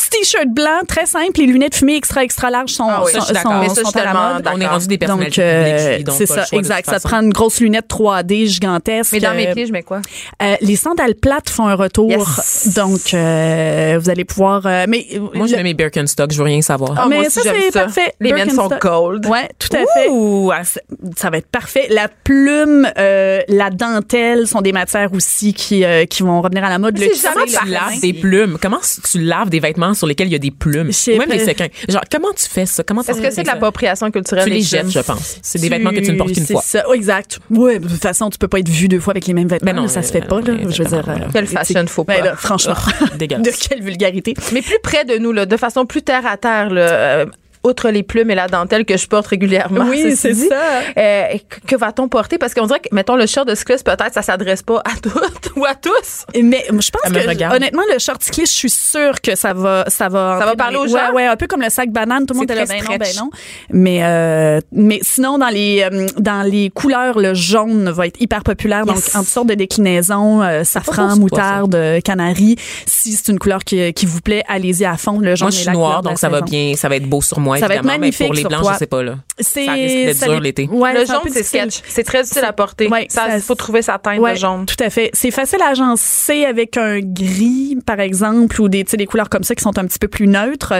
petit t-shirt blanc très simple, les lunettes fumées extra extra larges sont Ah oui, sont, ça, sont- Mais ça, sont à la mode. On est rendu des Donc, personnalités euh, donc c'est pas le ça, exact. Ça te prend une grosse lunette 3D gigantesque. Mais dans mes Euh, pieds, je mets quoi? euh, les sandales plates font un retour, Yes. donc euh, vous allez pouvoir. euh, mais Moi, je mets mes Birkenstock, je veux rien savoir. Ah, mais moi aussi, ça c'est parfait. Les miennes sont gold. Ouais, tout à fait. Ah, c'est- Ça va être parfait. La plume, euh, la dentelle sont des matières aussi qui qui, euh, qui vont revenir à la mode. Mais c'est jamais tu laves des plumes? Comment tu laves des vêtements sur lesquels il y a des plumes? Ou même des séquins. Genre, comment tu fais ça? Comment Est-ce que c'est de l'appropriation culturelle? Tu les jettes, je pense. C'est des vêtements que tu ne portes qu'une c'est fois. Ça, Oui, exact. Ouais, de toute façon, tu peux pas être vu deux fois avec les mêmes vêtements. Ben non, là, ça euh, se fait pas, là. ben, Je veux dire. euh, Quelle fashion faut ben pas. là, franchement. Dégueulasse. de quelle vulgarité. Mais plus près de nous, là, de façon plus terre à terre, là, euh, outre les plumes et la dentelle que je porte régulièrement. Oui, c'est ça. euh, que- va-t-on porter? Parce qu'on dirait que, mettons, le short de cycliste, peut-être, ça s'adresse pas à toutes ou à tous. Mais je pense que regarde. honnêtement le short cycliste, je suis sûre que ça va ça va Ça va parler aux gens? Ouais, ouais, un peu comme le sac banane, tout le monde est là ben non, ben non. Mais euh, mais sinon dans les euh, dans les couleurs, le jaune va être hyper populaire donc en toutes sortes de déclinaisons, euh, safran, moutarde, euh, canari. Si c'est une couleur qui, qui vous plaît, allez-y à fond. Le jaune Moi, je suis noire, donc ça va bien, ça va être beau sur moi, Ça va être évidemment. mais magnifique pour les toi. je sais pas, là. C'est Ça risque d'être dur l'été. Ouais, le jaune, c'est sketch. C'est très difficile à porter. Ouais, ça, ça- faut trouver sa teinte Ouais, de jaune. Tout à fait. C'est facile à agencer avec un gris, par exemple, ou des, tu sais, des couleurs comme ça qui sont un petit peu plus neutres.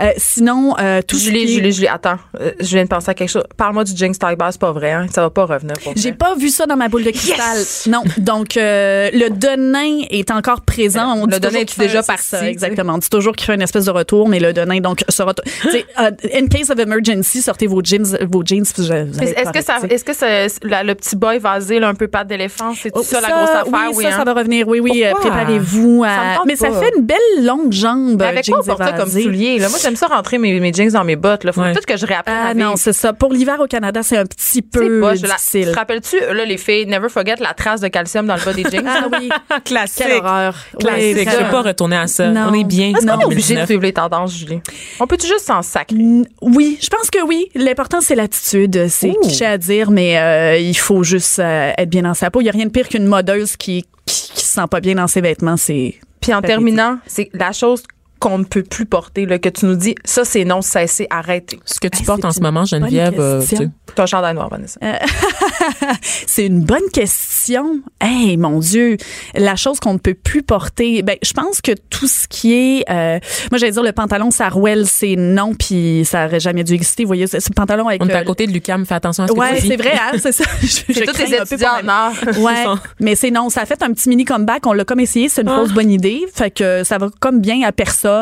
Euh, sinon, euh, tout ce Julie, Julie, Julie, attends. Euh, je viens de penser à quelque chose. Parle-moi du Jinx Tiger, c'est pas vrai, hein? Ça va pas revenir. J'ai pas vu ça dans ma boule de cristal. Non. Donc, euh, le Denain est encore présent. On Le dit Denain est déjà parti, ça, tu sais. exactement. On dit toujours qu'il fait une espèce de retour, mais le Denain, donc, sais, euh, in case of emergency, sortez vos jeans, vos jeans. Est-ce que ça, est-ce que la- le petit boy vasé, là, un peu patte d'éléphant, c'est Oh, ça, la grosse affaire? Oui, ça, hein? ça va revenir. Oui, oui, euh, Pourquoi? préparez-vous. à- Ça Mais ça fait une belle longue jambe. Mais avec jeans quoi on porte ça comme soulier? Là? Moi, j'aime ça rentrer mes, mes jeans dans mes bottes. Là. Faut Ouais. peut-être que je réapprenne Ah non, c'est ça. Pour l'hiver au Canada, c'est un petit peu pas, la- difficile. Te rappelles-tu, là, les filles, never forget la trace de calcium dans le bas des jeans? Ah oui, Classique. quelle horreur. Classique. Je ça. vais pas retourner à ça. Non. On est bien. Est-ce qu'on est obligé de 2019. suivre les tendances, Julie? On peut-tu juste s'en sacrer? Oui, je pense que oui. L'important, c'est l'attitude. C'est cliché à dire, mais euh, il faut juste euh, être bien dans sa peau. Il n'y a rien de pire qu'une modeuse qui, qui, qui se sent pas bien dans ses vêtements. C'est Puis en terminant, c'est la chose qu'on ne peut plus porter, là, que tu nous dis, ça, c'est non, cessez, arrêtez. Ce que tu Hey, portes en ce moment, Geneviève, bonne euh, question. tu un chandail noir, Vanessa. c'est une bonne question. Hey, mon Dieu, la chose qu'on ne peut plus porter. Ben, je pense que tout ce qui est, euh, moi, j'allais dire le pantalon Sarwell, c'est non, puis ça aurait jamais dû exister. Vous voyez, ce pantalon avec. on est euh, à côté de Lucam, fais attention à ce que Ouais, tu dis. c'est vrai, hein, c'est ça. Je- je tous les étudiants en. Ouais, mais c'est non, ça a fait un petit mini comeback. On l'a comme essayé, c'est une fausse bonne idée. Fait que ça va comme bien à personne.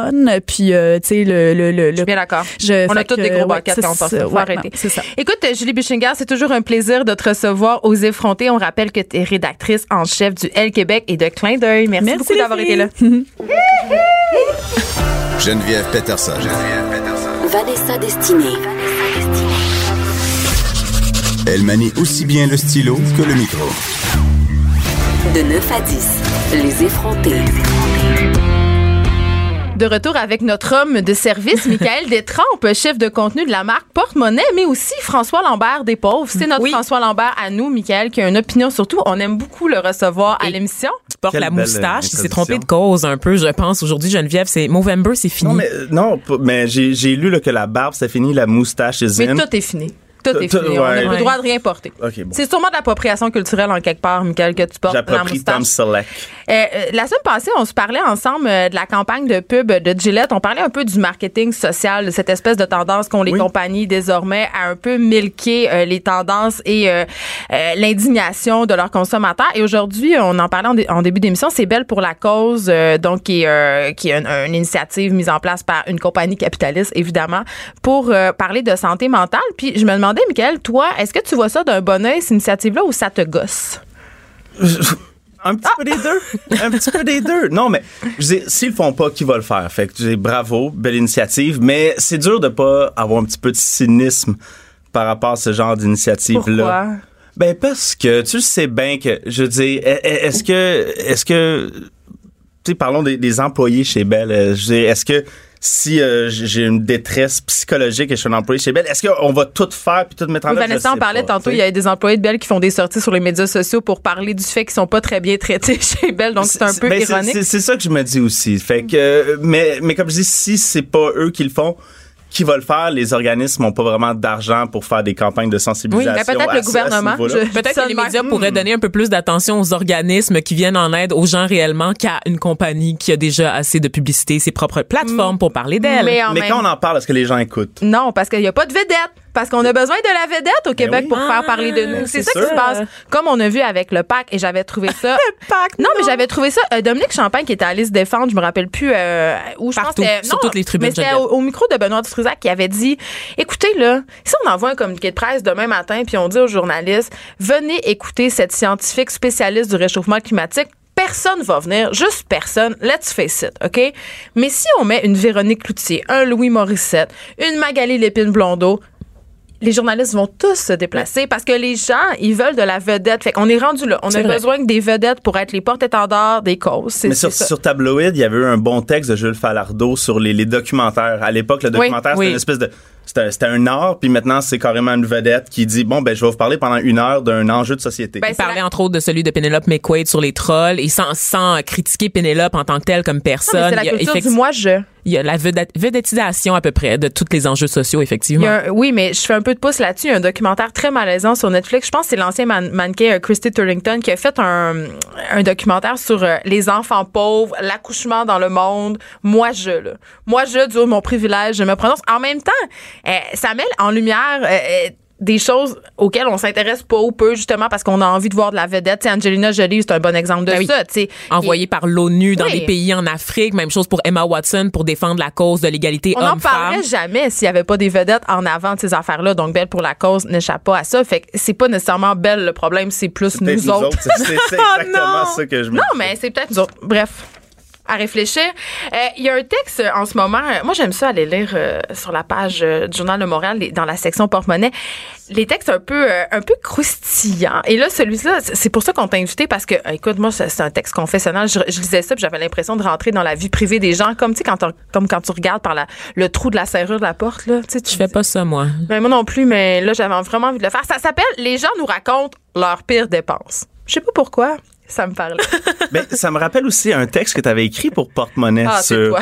Puis, euh, tu sais, le, le, le, Je suis bien d'accord. je- On a tous des gros ouais, baquettes c'est quand on porte ça, ouais, arrêter. non, C'est ça. Écoute, Julie Bichinger, c'est toujours un plaisir de te recevoir aux effrontés. On rappelle que tu es rédactrice en chef du L Québec et de Clin d'œil. Merci, Merci, beaucoup d'avoir été là. Geneviève Peterson. Vanessa Destinée. Elle manie aussi bien le stylo que le micro. De 9 à 10, les effrontés. De retour avec notre homme de service, Michael Détrempe, chef de contenu de la marque Porte-Monnaie, mais aussi François Lambert des Pauvres. C'est notre Oui. François Lambert à nous, Michael, qui a une opinion sur tout. On aime beaucoup le recevoir à l'émission. Tu portes Quelle la euh, moustache. Il s'est trompé de cause un peu, je pense. Aujourd'hui, Geneviève, c'est Movember, c'est fini. Non, mais, euh, non, p- mais j'ai lu là, que la barbe, c'est fini, la moustache, is Mais tout est fini. Tout est fini. On n'a plus le droit de rien porter. C'est sûrement de l'appropriation culturelle en quelque part, Michael, que tu portes J'approprie. Tom Selleck. Euh, euh, la semaine passée, on se parlait ensemble euh, de la campagne de pub de Gillette. On parlait un peu du marketing social, de cette espèce de tendance qu'ont les compagnies désormais à un peu milquer les tendances et l'indignation de leurs consommateurs. Et aujourd'hui, on en parlait en, dé- en début d'émission, c'est Belle pour la cause, euh, donc qui est, euh, qui est une, une initiative mise en place par une compagnie capitaliste, évidemment, pour parler de santé mentale. Puis je me demandais, Michael, toi, est-ce que tu vois ça d'un bon oeil, cette initiative-là, ou ça te gosse? Un petit peu des deux. Un petit peu des deux. Non, mais s'ils le font pas, qui va le faire? Fait que dis, bravo, belle initiative, mais c'est dur de pas avoir un petit peu de cynisme par rapport à ce genre d'initiative-là. Pourquoi? Ben parce que tu sais bien que je veux dire e- e- est-ce que est-ce que tu sais parlons des, des employés chez Bell euh, je veux dire est-ce que si euh, j'ai une détresse psychologique et je suis un employé chez Bell, est-ce qu'on va tout faire puis tout mettre en Oui, œuvre? Vanessa en parlait pas, tantôt. Il y a des employés de Bell qui font des sorties sur les médias sociaux pour parler du fait qu'ils sont pas très bien traités chez Bell. Donc, c'est un peu ben, ironique. c'est- C'est ça que je me dis aussi. Fait que, euh, mais, mais comme je dis, si c'est pas eux qui le font, qui va le faire? Les organismes n'ont pas vraiment d'argent pour faire des campagnes de sensibilisation. Oui, mais peut-être à le gouvernement. Peut-être que les médias pourraient donner un peu plus d'attention aux organismes qui viennent en aide aux gens réellement qu'à une compagnie qui a déjà assez de publicité, ses propres plateformes pour parler d'elle. Mais même- quand on en parle, est-ce que les gens écoutent? Non, parce qu'il n'y a pas de vedette. Parce qu'on a besoin de la vedette au Québec oui. pour faire parler de nous. Ben, C'est ça qui se passe. Comme on a vu avec le PAC, et j'avais trouvé ça. non, mais j'avais trouvé ça. euh, Dominique Champagne qui était allé se défendre, je me rappelle plus euh, où je Partout, pense que c'était- sur non, toutes les tribunes, Mais c'était au, au micro de Benoît Dutrisac qui avait dit écoutez là, si on envoie un communiqué de presse demain matin puis on dit aux journalistes venez écouter cette scientifique spécialiste du réchauffement climatique. Personne va venir, juste personne. Let's face it, OK? Mais si on met une Véronique Cloutier, un Louis Morissette, une Magali Lépine-Blondeau, les journalistes vont tous se déplacer parce que les gens, ils veulent de la vedette. Fait qu'on est rendu là. On a vrai. besoin que des vedettes pour être les porte-étendards des causes. Mais sur, sur Tabloïd, il y avait eu un bon texte de Jules Falardeau sur les, les documentaires. À l'époque, le Oui, documentaire, c'était oui. une espèce de. C'était c'était un art, puis maintenant, c'est carrément une vedette qui dit Bon, ben, je vais vous parler pendant une heure d'un enjeu de société. Ben, Il parlait entre autres de celui de Penelope McQuaid sur les trolls et sans, sans critiquer Penelope en tant que telle comme personne. c'est la Il y a culture du moi-je. Il y a la vedette- vedettisation à peu près de tous les enjeux sociaux, effectivement. un- oui, mais je fais un peu de pouce là-dessus. Il y a un documentaire très malaisant sur Netflix. Je pense que c'est l'ancien man- mannequin euh, Christy Turlington qui a fait un, un documentaire sur euh, les enfants pauvres, l'accouchement dans le monde. Moi, je, là. Moi, je, du haut de mon privilège, je me prononce. En même temps, euh, ça met en lumière euh, euh, des choses auxquelles on s'intéresse pas ou peu, justement, parce qu'on a envie de voir de la vedette. Angelina Jolie, c'est un bon exemple de Ben ça. tu sais. Envoyé par l'ONU dans Oui. des pays en Afrique. Même chose pour Emma Watson pour défendre la cause de l'égalité On n'en homme-femme. parlerait jamais s'il n'y avait pas des vedettes en avant de ces affaires-là. Donc, Belle pour la cause n'échappe pas à ça. Fait que c'est pas nécessairement Belle le problème, c'est plus nous, autres. C'est c'est exactement ça que je me Non, dis. mais c'est peut-être nous autres. Bref. À réfléchir. Euh, Il y a un texte en ce moment. euh, moi, j'aime ça aller lire euh, sur la page euh, du Journal de Montréal, les- dans la section porte-monnaie, les textes un peu, euh, un peu croustillants. Et là, celui-là, c'est pour ça qu'on t'a invité parce que, écoute, moi, c'est un texte confessionnel. Je, je lisais ça, puis j'avais l'impression de rentrer dans la vie privée des gens, comme tu sais quand, comme quand tu regardes par la, le trou de la serrure de la porte là. Tu Je fais pas ça, moi. ben, moi non plus, mais là, j'avais vraiment envie de le faire. Ça s'appelle Les gens nous racontent leurs pires dépenses. Je sais pas pourquoi. Ça me parlait. Ben, ça me rappelle aussi un texte que tu avais écrit pour Porte-Monnaie Ah, c'est sur. toi.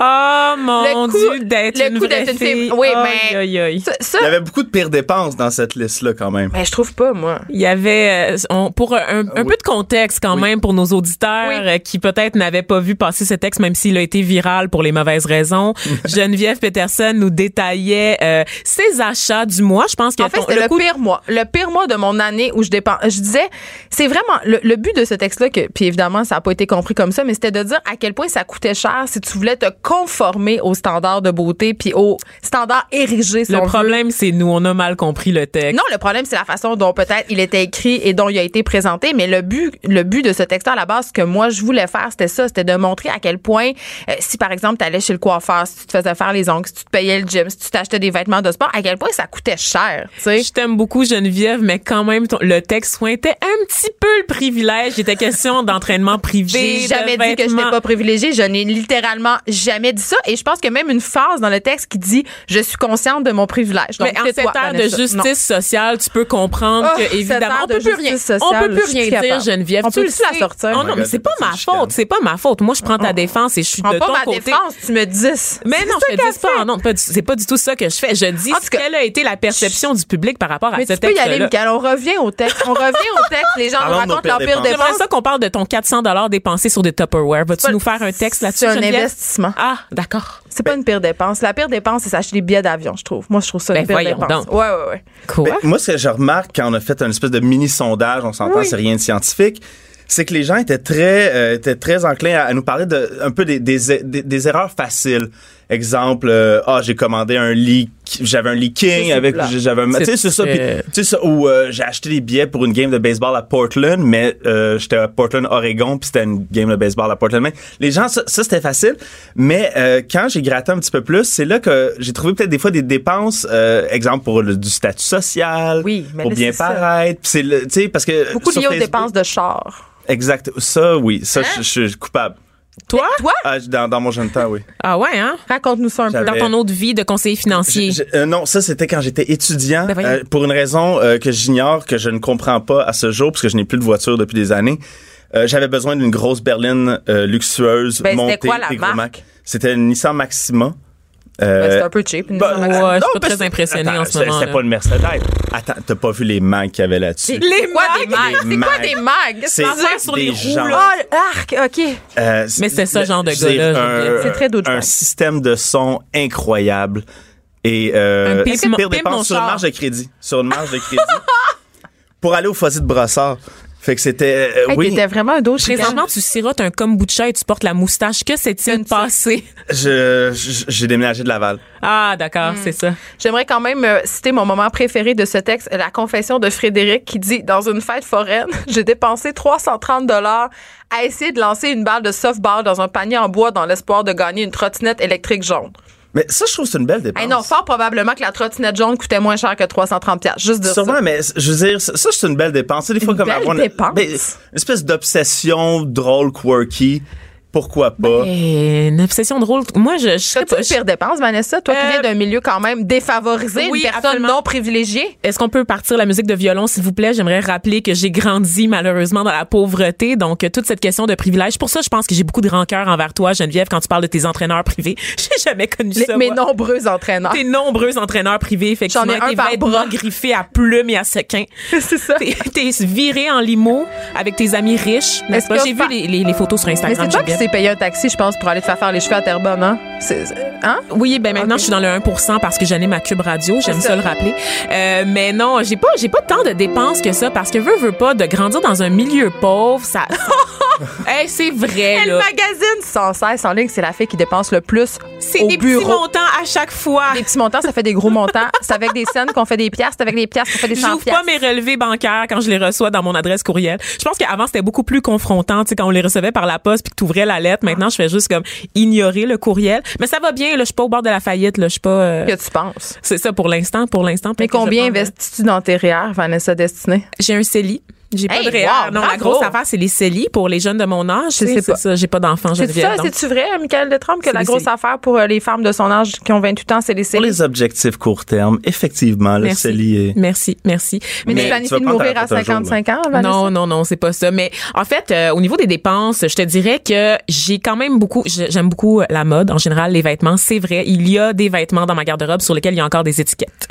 Oh mon Le coup- Dieu, d'être le une coup vraie d'être une fille. fille. Oui, mais- aïe, aïe. Ça, ça- Il y avait beaucoup de pires dépenses dans cette liste-là, quand même. mais je trouve pas, moi. Il y avait, euh, on- pour un, un Ah peu de contexte quand même pour nos auditeurs Oui. euh, qui peut-être n'avaient pas vu passer ce texte, même s'il a été viral pour les mauvaises raisons. Geneviève Peterson nous détaillait euh, ses achats du mois. Je pense que En fait, ton- le, coût- pire mois. Le pire mois de mon année où je dépense. Je disais, c'est vraiment le, le but de ce texte-là, que, puis évidemment, ça n'a pas été compris comme ça, mais c'était de dire à quel point ça coûtait cher si tu voulais te conformer aux standards de beauté puis aux standards érigés. si le veut. problème, c'est nous, on a mal compris le texte. Non, le problème, c'est la façon dont peut-être il était écrit et dont il a été présenté. Mais le but, le but de ce texte à la base, ce que moi, je voulais faire, c'était ça. C'était de montrer à quel point, euh, si par exemple, tu allais chez le coiffeur, si tu te faisais faire les ongles, si tu te payais le gym, si tu t'achetais des vêtements de sport, à quel point ça coûtait cher, tu sais. Je t'aime beaucoup, Geneviève, mais quand même, ton- le texte pointait un petit peu le privilège. Il était question d'entraînement privé. J'ai jamais dit que je n'étais pas privilégiée. Je n'ai littéralement jamais dit ça. Et je pense qu'il y a même une phrase dans le texte qui dit Je suis consciente de mon privilège. Donc, Mais en cette ère de justice Non. sociale, tu peux comprendre Oh, que évidemment on peut plus rien, justice on peut sociale, plus rien dire, capable. Geneviève. On Tu peut le plus la sortir? Oh Oh non, my mais c'est pas ma faute, c'est pas ma faute. Moi, je prends ta défense et je suis Prends de pas ton ma côté. défense, tu me dis. Mais non, je te dis pas. Non, c'est pas du tout ça que je fais. Je dis quelle a été la perception du public par rapport à ce tu peux y aller, texte-là. Michael. On revient au texte. On revient au texte. Les gens nous racontent leurs pires pires dépenses. J'aimerais ça qu'on parle de ton 400 dollars dépensé sur des Tupperware. Vas-tu nous faire un texte là-dessus, C'est un Geneviève? investissement. Ah, d'accord. C'est pas une pire dépense. La pire dépense, c'est s'acheter des billets d'avion, je trouve. Moi, je trouve ça une Ben, pire voyons dépense. donc. Ouais, ouais, ouais. Quoi? Ben, moi, ce que je remarque quand on a fait un espèce de mini-sondage, on s'entend, Oui. c'est rien de scientifique, c'est que les gens étaient très, euh, étaient très enclins à, à nous parler de un peu des, des, des- des erreurs faciles. Exemple, euh, ah, j'ai commandé un lit, j'avais un lit king avec, j'avais tu sais, c'est ça, tu sais ça, où euh, j'ai acheté des billets pour une game de baseball à Portland, mais euh, j'étais à Portland, Oregon, puis c'était une game de baseball à Portland. Mais les gens, ça, ça, c'était facile. Mais quand j'ai gratté un petit peu plus, c'est là que j'ai trouvé peut-être des fois des dépenses, exemple pour le, du statut social, Oui, mais pour là, bien paraître. C'est tu sais, parce que Beaucoup lié aux dépenses de char. Exact. Ça, oui. Ça, Hein? je, je suis coupable. Toi? Toi? Ah, dans, dans mon jeune temps, oui. Ah ouais, hein? Raconte-nous ça un peu. Dans ton autre vie de conseiller financier. Je- je- euh, non, ça c'était quand j'étais étudiant, Ben euh, pour une raison euh, que j'ignore, que je ne comprends pas à ce jour, parce que je n'ai plus de voiture depuis des années. Euh, J'avais besoin d'une grosse berline euh, luxueuse Ben, c'était montée, quoi la marque? Mac. C'était une Nissan Maxima. Ben, Euh, c'est un peu cheap. une bah, ouais, je suis non, pas très impressionnée Attends, en ce moment. C'était pas une Mercedes. Attends, t'as pas vu les Macs qu'il y avait là-dessus? C'est quoi des mags? Les C'est quoi mags? des mags? Sur des les gens. roues, Oh, arc, OK. Euh, Mais c'est ça, le- genre de c'est gars-là. C'est très douchebag. Un système de son incroyable. et euh, pire dépense sur une marge de crédit, sur une marge de crédit pour aller au fossé de brossard. Fait que c'était euh, Hey, oui, T'étais vraiment un dos Présentement, tu sirotes un kombucha et tu portes la moustache. Que s'est-il passé? je j'ai déménagé de Laval. Ah, d'accord, Hmm. c'est ça. J'aimerais quand même euh, citer mon moment préféré de ce texte, la confession de Frédéric qui dit Dans une fête foraine, j'ai dépensé 330 dollars à essayer de lancer une balle de softball dans un panier en bois dans l'espoir de gagner une trottinette électrique jaune. Mais ça je trouve que c'est une belle dépense. Hey non, fort probablement que la trottinette jaune coûtait moins cher que 330 pièces. Juste de Sûrement, ça. mais je veux dire, ça, c'est une belle dépense. Des fois, Une comme belle avoir une, dépense. ben, une espèce d'obsession drôle, quirky. Pourquoi pas? Et une obsession drôle. Moi, je, je serais T'as-tu pas. une pire dépense, Vanessa? Toi qui Euh, viens d'un milieu quand même défavorisé, oui, une personne absolument. non privilégiée. Est-ce qu'on peut partir la musique de violon, s'il vous plaît? J'aimerais rappeler que j'ai grandi malheureusement dans la pauvreté. Donc, toute cette question de privilège. Pour ça, je pense que j'ai beaucoup de rancœur envers toi, Geneviève, quand tu parles de tes entraîneurs privés. J'ai jamais connu Les- ça. mes moi. nombreux entraîneurs. Tes nombreux entraîneurs privés, effectivement. J'en ai un par bras. griffés à plumes et à sequins. C'est ça. T'es viré en limo avec tes amis riches, n'est-ce Est-ce pas? que J'ai vu les, les- les photos sur Mais Instagram. S'est payé un taxi, je pense, pour aller te faire faire les cheveux à Terrebonne, hein? Hein? Oui, ben maintenant je suis dans le 1% parce que j'anime ma Cube Radio, j'aime ça. le rappeler. Euh, mais non, j'ai pas j'ai pas tant de dépenses que ça parce que veux veux pas de grandir dans un milieu pauvre, ça Hey, c'est vrai Elle là. magazine sans cesse en ligne, c'est la fille qui dépense le plus C'est des bureau. petits montants à chaque fois. Des petits montants, ça fait des gros montants. C'est avec des scènes qu'on fait des piastres, c'est avec des piastres qu'on fait des 100 J'ouvre pas mes relevés bancaires quand je les reçois dans mon adresse courriel. Je pense qu'avant c'était beaucoup plus confrontant, tu sais quand on les recevait par la poste puis que tu ouvrais la lettre. Maintenant, je fais juste comme ignorer le courriel. Mais ça va bien, là, je suis pas au bord de la faillite, là, je suis pas euh, Que tu penses? C'est ça pour l'instant, pour l'instant. Mais combien euh, investis-tu dans tes REER, Vanessa Destinée? J'ai un CELI. J'ai pas de wow, non, la grosse affaire, c'est les CELI pour les jeunes de mon âge. Je tu sais C'est pas. ça, j'ai pas d'enfants, C'est Geneviève. ça? C'est-tu vrai, Michael Detrempe, que C'est la grosse CELI. affaire pour euh, les femmes de son âge qui ont 28 ans, c'est les Pour CELI? les objectifs court terme, effectivement, le Merci. CELI est... Merci, merci. Mais, Mais tu tu planifies de mourir à retraite un jour, 55 ans, Vanessa? Non, non, non, c'est pas ça. Mais en fait, euh, au niveau des dépenses, je te dirais que j'ai quand même beaucoup, je- j'aime beaucoup la mode en général, les vêtements. C'est vrai, il y a des vêtements dans ma garde-robe sur lesquels il y a encore des étiquettes.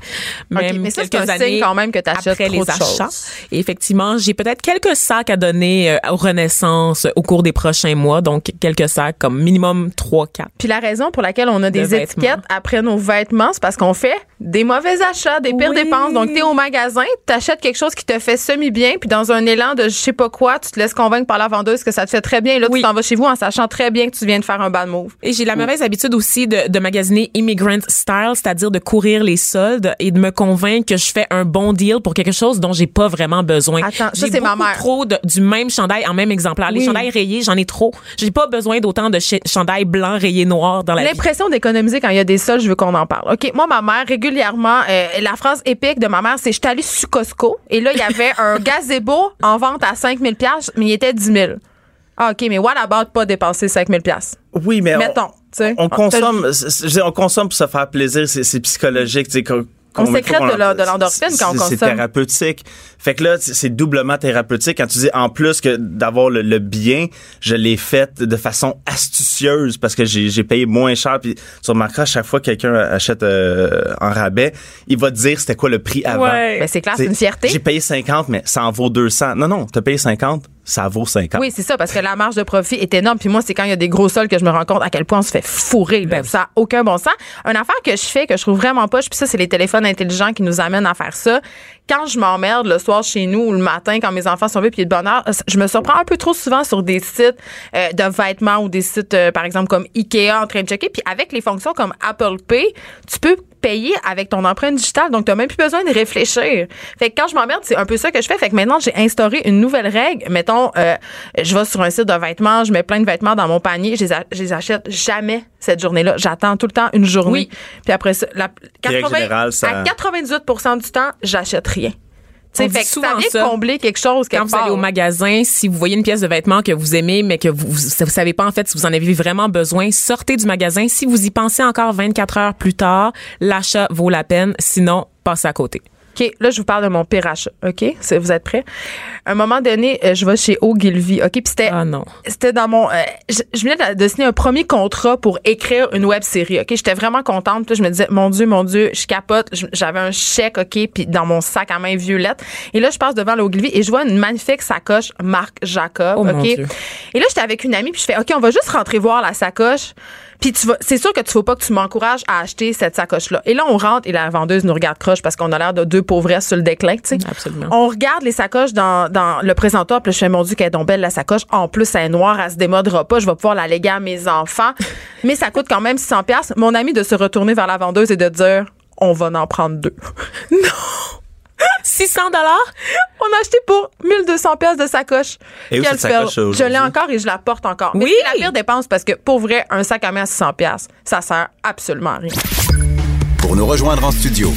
Même mais ça, c'est quelques un signe années quand même que t'achètes après trop les de achats. effectivement, j'ai peut-être quelques sacs à donner euh, aux Renaissance au cours des prochains mois. Donc, quelques sacs comme minimum 3, 4. Puis la raison pour laquelle on a des étiquettes après nos vêtements, c'est parce qu'on fait des mauvais achats, des pires Oui. dépenses. Donc, t'es au magasin, t'achètes quelque chose qui te fait semi-bien, puis dans un élan de je sais pas quoi, tu te laisses convaincre par la vendeuse que ça te fait très bien. Et là, Oui. tu t'en vas chez vous en sachant très bien que tu viens de faire un bad move. Et j'ai la mauvaise habitude aussi de, de magasiner immigrant style, c'est-à-dire de courir les soldes et de me convaincre que je fais un bon deal pour quelque chose dont j'ai pas vraiment besoin. Attends, j'ai c'est ma beaucoup mère. trop de- du même chandail en même exemplaire. Les Oui. chandails rayés, j'en ai trop. J'ai pas besoin d'autant de ch- chandails blancs rayés noirs dans la vie. L'impression d'économiser quand il y a des soldes, je veux qu'on en parle. OK, moi, ma mère, régulièrement, euh, la phrase épique de ma mère, c'est « Je suis allée sur Costco et là, il y avait un gazebo en vente à 5 000 mais il était 10 000 Ah, OK, mais what about pas dépenser 5 000 Oui, mais on- Mettons, tu sais. on, consomme, je veux dire, on consomme pour se faire plaisir, c'est c'est psychologique. On sécrète de l'endorphine c'est- quand on C'est consomme. thérapeutique. Fait que là, c'est c'est doublement thérapeutique quand tu dis en plus que d'avoir le, le bien, je l'ai fait de façon astucieuse parce que j'ai payé moins cher. Puis sur Marca, chaque fois que quelqu'un achète euh, en rabais, il va te dire c'était quoi le prix avant. Ouais. Ben, c'est clair, c'est une fierté. J'ai payé 50, mais ça en vaut 200. Non, non, t'as payé 50, ça vaut 50. Oui, c'est ça, parce que la marge de profit est énorme. Puis moi, c'est quand il y a des gros sols que je me rends compte à quel point on se fait fourrer. Ben. Ça n'a aucun bon sens. Une affaire que je fais, que je trouve vraiment poche, puis ça, c'est les téléphones intelligents qui nous amènent à faire ça. Quand je m'emmerde le soir chez nous ou le matin, quand mes enfants sont il est de bonne heure, je me surprends un peu trop souvent sur des sites euh, de vêtements ou des sites, euh, par exemple, comme Ikea en train de checker. Puis avec les fonctions comme Apple Pay, tu peux payer avec ton empreinte digitale. Donc, tu n'as même plus besoin de réfléchir. Fait que quand je m'emmerde, c'est un peu ça que je fais. Fait que maintenant, j'ai instauré une nouvelle règle. Mettons, euh, je vais sur un site de vêtements, je mets plein de vêtements dans mon panier, je les, a- je les achète jamais cette journée-là. J'attends tout le temps une journée. Puis après ça, la, Règle générale, ça- à 98% du temps, j'achète rien. Tu On sais, dit fait ça souvent vient ça. combler quelque chose Quand quelque vous allez au magasin, si vous voyez une pièce de vêtement que vous aimez, mais que vous, vous, vous savez pas en fait si vous en avez vraiment besoin, sortez du magasin. Si vous y pensez encore 24 heures plus tard, l'achat vaut la peine. Sinon, passez à côté. OK, là, je vous parle de mon pire achat. OK? Vous êtes prêts? À un moment donné, euh, je vais chez Ogilvy. OK? Puis c'était. Ah non. C'était dans mon. euh, je, je venais de, de signer un premier contrat pour écrire une web série. OK? J'étais vraiment contente. Puis là, je me disais, mon Dieu, mon Dieu, je capote. J'avais un chèque, OK? Puis dans mon sac à main violette. Et là, je passe devant le Ogilvy et je vois une magnifique sacoche Marc Jacob. Oh, OK? mon Dieu. Et là, j'étais avec une amie, puis je fais, OK, on va juste rentrer voir la sacoche. Puis tu vas, c'est sûr que tu faut pas que tu m'encourages à acheter cette sacoche-là. Et là, on rentre et la vendeuse nous regarde croche parce qu'on a l'air de deux pauvresses sur le déclin, tu sais. Absolument. On regarde les sacoches dans, dans le présentoir, puis je fais, mon Dieu, qu'elle est donc belle, la sacoche. En plus, elle est noire, elle se démodera pas. Je vais pouvoir la léguer à mes enfants. Mais ça coûte quand même 600 pièces. Mon ami de se retourner vers la vendeuse et de dire, on va en prendre deux. 600 dollars? On a acheté pour 1200 pièces de sacoche. Et où cette sacoche. Je l'ai encore et je la porte encore. Mais Oui. c'est la pire dépense parce que pour vrai, un sac à main à 600 pièces, ça sert absolument à rien. Pour nous rejoindre en studio,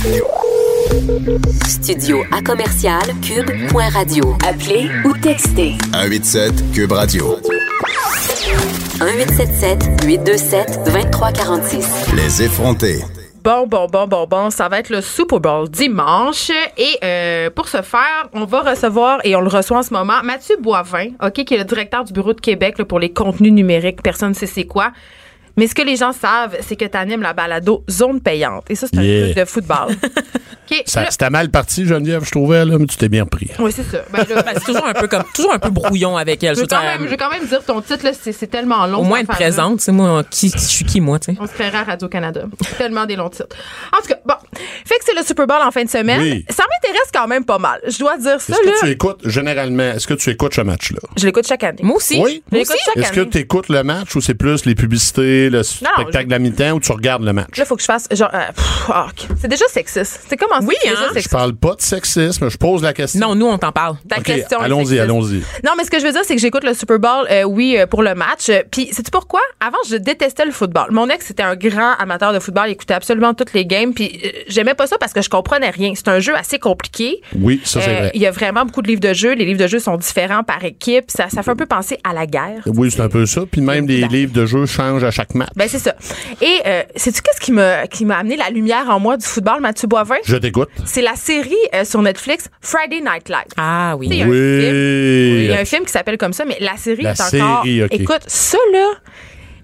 Studio à commercial cube.radio. Appelez ou textez 187 Cube Radio. 1877 827 2346. Les effrontés. Bon, bon, bon, bon, bon, ça va être le Super Bowl dimanche. Et euh, pour ce faire, on va recevoir, et on le reçoit en ce moment, Mathieu Boivin, OK, qui est le directeur du Bureau de Québec là, pour les contenus numériques. Personne ne sait c'est quoi. Mais ce que les gens savent, c'est que tu animes la balado Zone payante. Et ça, c'est un Yeah. truc de football. OK, Ça- là- C'était mal parti, Geneviève, je trouvais, là, mais tu t'es bien pris. oui, c'est ça. Ben, là, Ben, c'est toujours un peu comme toujours un peu brouillon avec elle. je, veux veux quand même, je veux quand même dire ton titre, là, c'est, c'est tellement long. au moins être présente, c'est moi qui je suis qui moi, tu sais. On se créera à Radio-Canada. Tellement des longs titres. En tout cas, bon. Fait que c'est le Super Bowl en fin de semaine. Oui. Ça m'intéresse quand même pas mal. Je dois dire ça, Est-ce là. que tu écoutes, généralement, est-ce que tu écoutes ce match-là? Je l'écoute chaque année. Moi aussi. Oui. Je l'écoute chaque Est-ce que tu écoutes le match ou c'est plus les publicités, le spectacle de la mi-temps ou tu regardes le match? Là, faut que je fasse genre. euh, pff, ah, ok. C'est déjà sexiste. C'est comment ça? Oui, hein? déjà Je sexiste. parle pas de sexisme, je pose la question. Non, nous on t'en parle. Ta OK, question est allons-y, allons-y. Non, mais ce que je veux dire, c'est que j'écoute le Super Bowl, euh, oui, euh, pour le match. Puis, sais-tu pourquoi? Avant, je détestais le football. Mon ex était un grand amateur de football. Il écoutait absolument toutes les games. Puis, euh, j'aimais pas ça parce que je comprenais rien. C'est un jeu assez compliqué. Oui, ça c'est vrai. Il y a vraiment beaucoup de livres de jeux. Les livres de jeux sont différents par équipe. Ça, ça fait un peu penser à la guerre. Oui, c'est un peu ça. Puis même les livres de jeu changent à chaque match. Ben c'est ça. Et euh, sais-tu qu'est-ce qui m'a qui m'a amené la lumière en moi du football, Mathieu Boivin? Je t'écoute. C'est la série euh, sur Netflix Friday Night Live. Ah sais, il oui. y a Oui. un film qui s'appelle comme ça, mais la série La est encore. série, ok. Écoute, ça là.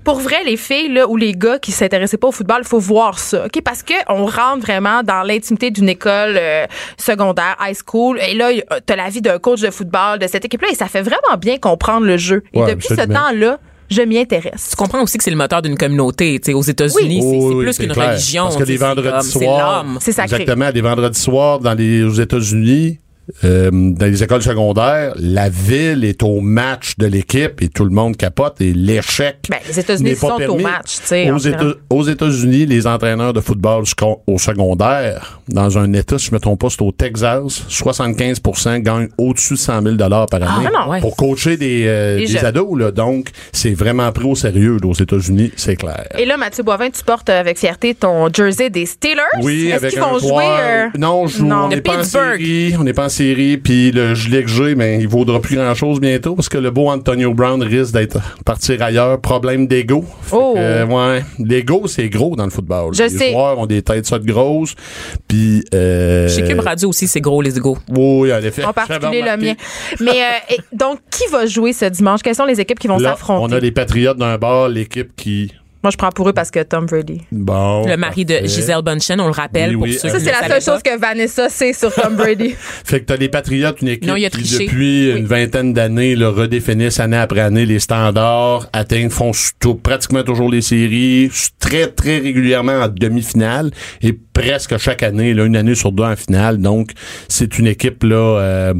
Pour vrai, les filles là, ou les gars qui s'intéressaient pas au football, il faut voir ça, ok? Parce que on rentre vraiment dans l'intimité d'une école euh, secondaire, high school, et là, t'as la vie d'un coach de football de cette équipe-là, et ça fait vraiment bien comprendre le jeu. Et Ouais, depuis ce temps-là, je m'y intéresse. Tu comprends aussi que c'est le moteur d'une communauté. Tu sais, aux États-Unis, c'est- c'est Oui, plus qu'une religion. Parce que les c'est vendredis soirs, l'homme. C'est sacré. exactement, les vendredis soirs dans les, aux États-Unis, euh, dans les écoles secondaires, la ville est au match de l'équipe et tout le monde capote et l'échec. Ben, les États-Unis sont au permis. match, tu sais. Aux, général. Éta- aux États-Unis, les entraîneurs de football au secondaire, dans un État, si je me trompe pas, c'est au Texas, 75% gagnent au-dessus de 100 000 par année Ah, non, ouais. pour coacher des, euh, des ados. Là. Donc, c'est vraiment pris au sérieux là, aux États-Unis, c'est clair. Et là, Mathieu Boivin, tu portes avec fierté ton jersey des Steelers. Oui, Est-ce avec qu'ils un vont jouer? joueur- euh, Non, je joue, non. on n'est pas en série. On n'est pas en série. Puis le gilet que j'ai, ben, il vaudra plus grand-chose bientôt parce que le beau Antonio Brown risque d'être partir ailleurs. Problème d'ego. Oh. ouais. L'ego, c'est gros dans le football. Je les sais. joueurs ont des têtes de grosses. Puis... Euh, Chez Cube Radio aussi, c'est gros, les go. Oui, en effet. En particulier le mien. Mais euh, donc, qui va jouer ce dimanche? Quelles sont les équipes qui vont s'affronter? on a les Patriotes d'un bord, l'équipe qui... Moi, je prends pour eux parce que Tom Brady. Bon. Le mari de. Gisèle Bunchen, on le rappelle Oui, pour oui, ceux Ça, qui c'est la seule chose que Vanessa sait sur Tom Brady. Fait que t'as les Patriotes, une équipe Non, qui, depuis une vingtaine d'années, le redéfinissent année après année les standards, atteignent, font tout- pratiquement toujours les séries, très, très régulièrement en demi-finale et presque chaque année, là, une année sur deux en finale. Donc, c'est une équipe, là, euh,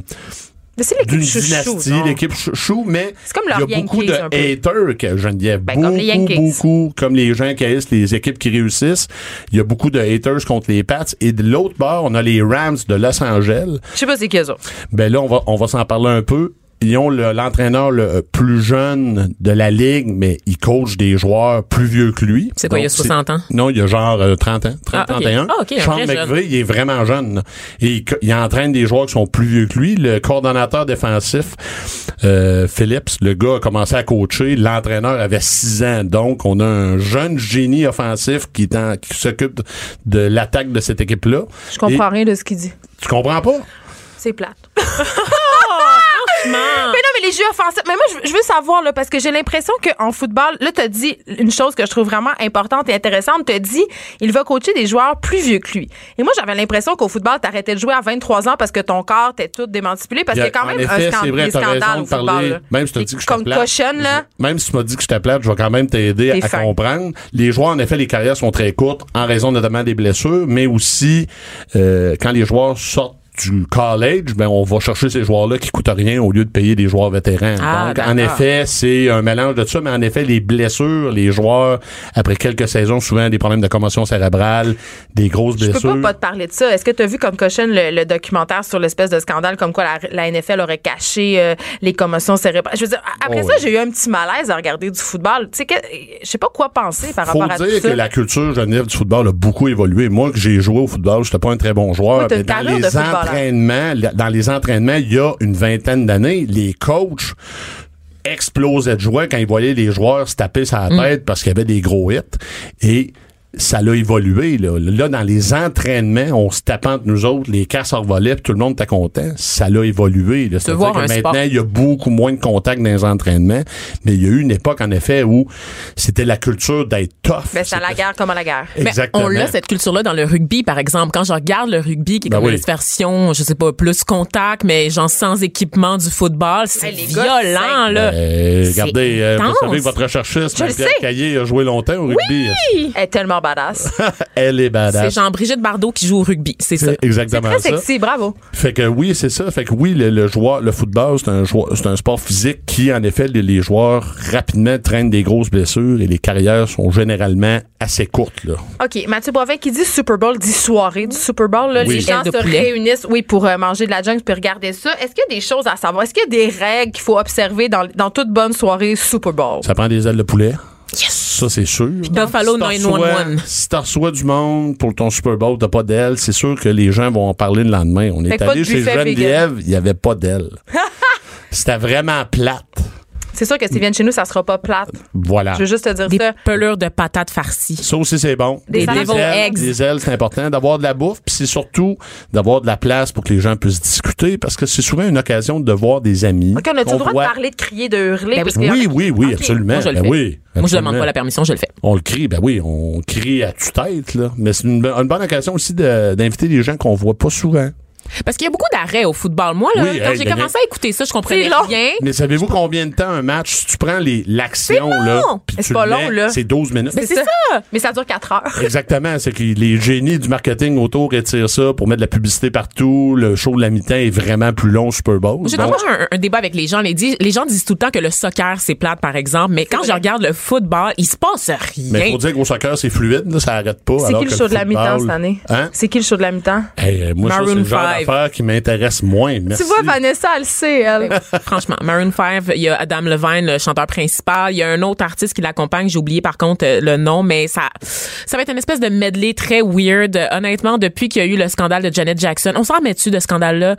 Mais c'est l'équipe d'une chouchou. l'équipe chouchou, mais il y a beaucoup de haters que Geneviève. Ben, beaucoup, comme les Yankees. beaucoup, comme les gens qui haïssent les équipes qui réussissent. Il y a beaucoup de haters contre les Pats. Et de l'autre bord, on a les Rams de Los Angeles. Je sais pas c'est qui eux autres. Ben là, on va, on va s'en parler un peu. Ils ont le- l'entraîneur le plus jeune de la ligue, mais il coach des joueurs plus vieux que lui. C'est quoi, il y a Donc, 60 ans? Non, il y a genre euh, 30 ans, 30, Ah, ok. 31. Ah, ok, un Sean. McVay, il est vraiment jeune. Et il, entraîne des joueurs qui sont plus vieux que lui. Le coordonnateur défensif, euh, Phillips, le gars a commencé à coacher. L'entraîneur avait 6 ans. Donc, on a un jeune génie offensif qui, s'occupe de l'attaque de cette équipe-là. Je comprends Et- rien de ce qu'il dit. Tu comprends pas? C'est plate. Franchement. Mais non, mais les jeux offensifs. Mais moi, je veux- je veux savoir, là, parce que j'ai l'impression qu'en football, là, t'as dit une chose que je trouve vraiment importante et intéressante. T'as dit, il va coacher des joueurs plus vieux que lui. Et moi, j'avais l'impression qu'au football, t'arrêtais de jouer à 23 ans parce que ton corps t'es tout démanipulé, parce qu'il y a quand même effet, un c'est scan- vrai, des scandales au parler. football. là. Même si t'as dit que Comme plate. cochonne, là. Même si tu m'as dit que j'étais plate, je vais quand même t'aider à fin. comprendre. Les joueurs, en effet, les carrières sont très courtes en raison notamment des blessures, mais aussi euh, quand les joueurs sortent du college, ben on va chercher ces joueurs-là qui coûtent rien au lieu de payer des joueurs vétérans. Ah, Donc, en effet, c'est un mélange de tout ça, mais en effet, les blessures, les joueurs, après quelques saisons, souvent des problèmes de commotion cérébrale, des grosses Je peux blessures. pas pas te parler de ça. Est-ce que tu as vu comme cochonne le, le documentaire sur l'espèce de scandale comme quoi la, la NFL aurait caché euh, les commotions cérébrales? Je veux dire, après Oh ça, oui. j'ai eu un petit malaise à regarder du football. Tu sais, que- je sais pas quoi penser par Faut rapport à tout dire ça. que la culture Genève du football a beaucoup évolué. Moi, que j'ai joué au football, j'étais pas un très bon joueur. Oui, mais dans les dans les entraînements, il y a une vingtaine d'années, les coachs explosaient de joie quand ils voyaient les joueurs se taper sur la Mm. tête parce qu'il y avait des gros hits. Et ça l'a évolué. Là. Là, dans les entraînements, on se tapant entre nous autres, les casses revolaient, puis tout le monde était content. Ça l'a évolué. là. C'est-à-dire que maintenant, sport. il y a beaucoup moins de contacts dans les entraînements. Mais il y a eu une époque, en effet, où c'était la culture d'être tough. Ben, c'est à la guerre comme à la guerre. Mais Exactement. on l'a cette culture-là dans le rugby, par exemple. Quand je regarde le rugby, qui est Ben comme oui. une version, je sais pas, plus contact, mais genre sans équipement du football, c'est violent, là. Euh, C'est regardez, euh, vous savez que votre recherchiste, sais. Caillé, a joué longtemps au rugby. Elle est tellement badass. Elle est C'est badass. Jean-Brigitte Bardot qui joue au rugby, c'est ça. C'est exactement Très ça. sexy, bravo. Fait que oui, c'est ça. Fait que oui, le, le joueur, le football, c'est un joueur, c'est un sport physique qui, en effet, les, les joueurs rapidement traînent des grosses blessures et les carrières sont généralement assez courtes, là. OK, Mathieu Boivin qui dit Super Bowl, dit soirée du Super Bowl. Là, Oui. Les gens se poulet. réunissent oui, pour euh, manger de la junk puis regarder ça. Est-ce qu'il y a des choses à savoir? Est-ce qu'il y a des règles qu'il faut observer dans, dans toute bonne soirée Super Bowl? Ça prend des ailes de poulet. Ça, c'est sûr. Buffalo Si t'en 911. reçois- Si tu reçois du monde pour ton Super Bowl, t'as pas d'ailes, c'est sûr que les gens vont en parler le lendemain. On Fait est allé chez Geneviève, il y avait pas d'ailes. C'était vraiment plate. C'est sûr que s'ils viennent chez nous, ça sera pas plate. Voilà. Je veux juste te dire Des ça. pelures de patates farcies. Ça aussi, c'est bon. Des Des devil ailes, eggs. des ailes, c'est important d'avoir de la bouffe, puis c'est surtout d'avoir de la place pour que les gens puissent discuter, parce que c'est souvent une occasion de voir des amis. OK, on a-tu le droit voit- de parler, de crier, de hurler? Ben Oui, oui, oui, absolument. Moi, je le Ben oui, Moi, je demande pas la permission, je le fais. On le crie, ben oui, on crie à tue-tête, là. Mais c'est une, une bonne occasion aussi de- d'inviter des gens qu'on voit pas souvent. Parce qu'il y a beaucoup d'arrêts au football. Moi, là, Oui, quand hey, j'ai commencé à écouter ça, je comprenais rien. Mais savez-vous combien de temps un match, si tu prends les- l'action, C'est là, long. puis Mais tu c'est pas le long, là. c'est 12 minutes. Mais c'est ça. Mais ça dure 4 heures. Exactement, c'est que les génies du marketing autour retirent ça pour mettre de la publicité partout. Le show de la mi-temps est vraiment plus long Super Bowl. J'ai Donc, un, un débat avec les gens. Les, dis- les gens disent tout le temps que le soccer, c'est plate, par exemple. Mais quand je regarde le football, il se passe rien. mais faut dire qu'au soccer, c'est fluide, là, ça arrête pas. C'est alors qui le show de la mi-temps cette année? Hein? C'est qui le show de la mi-temps? Hey, moi, ça, c'est Maroon le qui m'intéresse moins. Merci. Tu vois, Vanessa, elle le sait, elle. Franchement, Maroon 5, il y a Adam Levine, le chanteur principal. Il y a un autre artiste qui l'accompagne. J'ai oublié par contre euh, le nom, mais ça, ça va être une espèce de medley très weird. Honnêtement, depuis qu'il y a eu le scandale de Janet Jackson, on s'en remet-tu de ce scandale-là?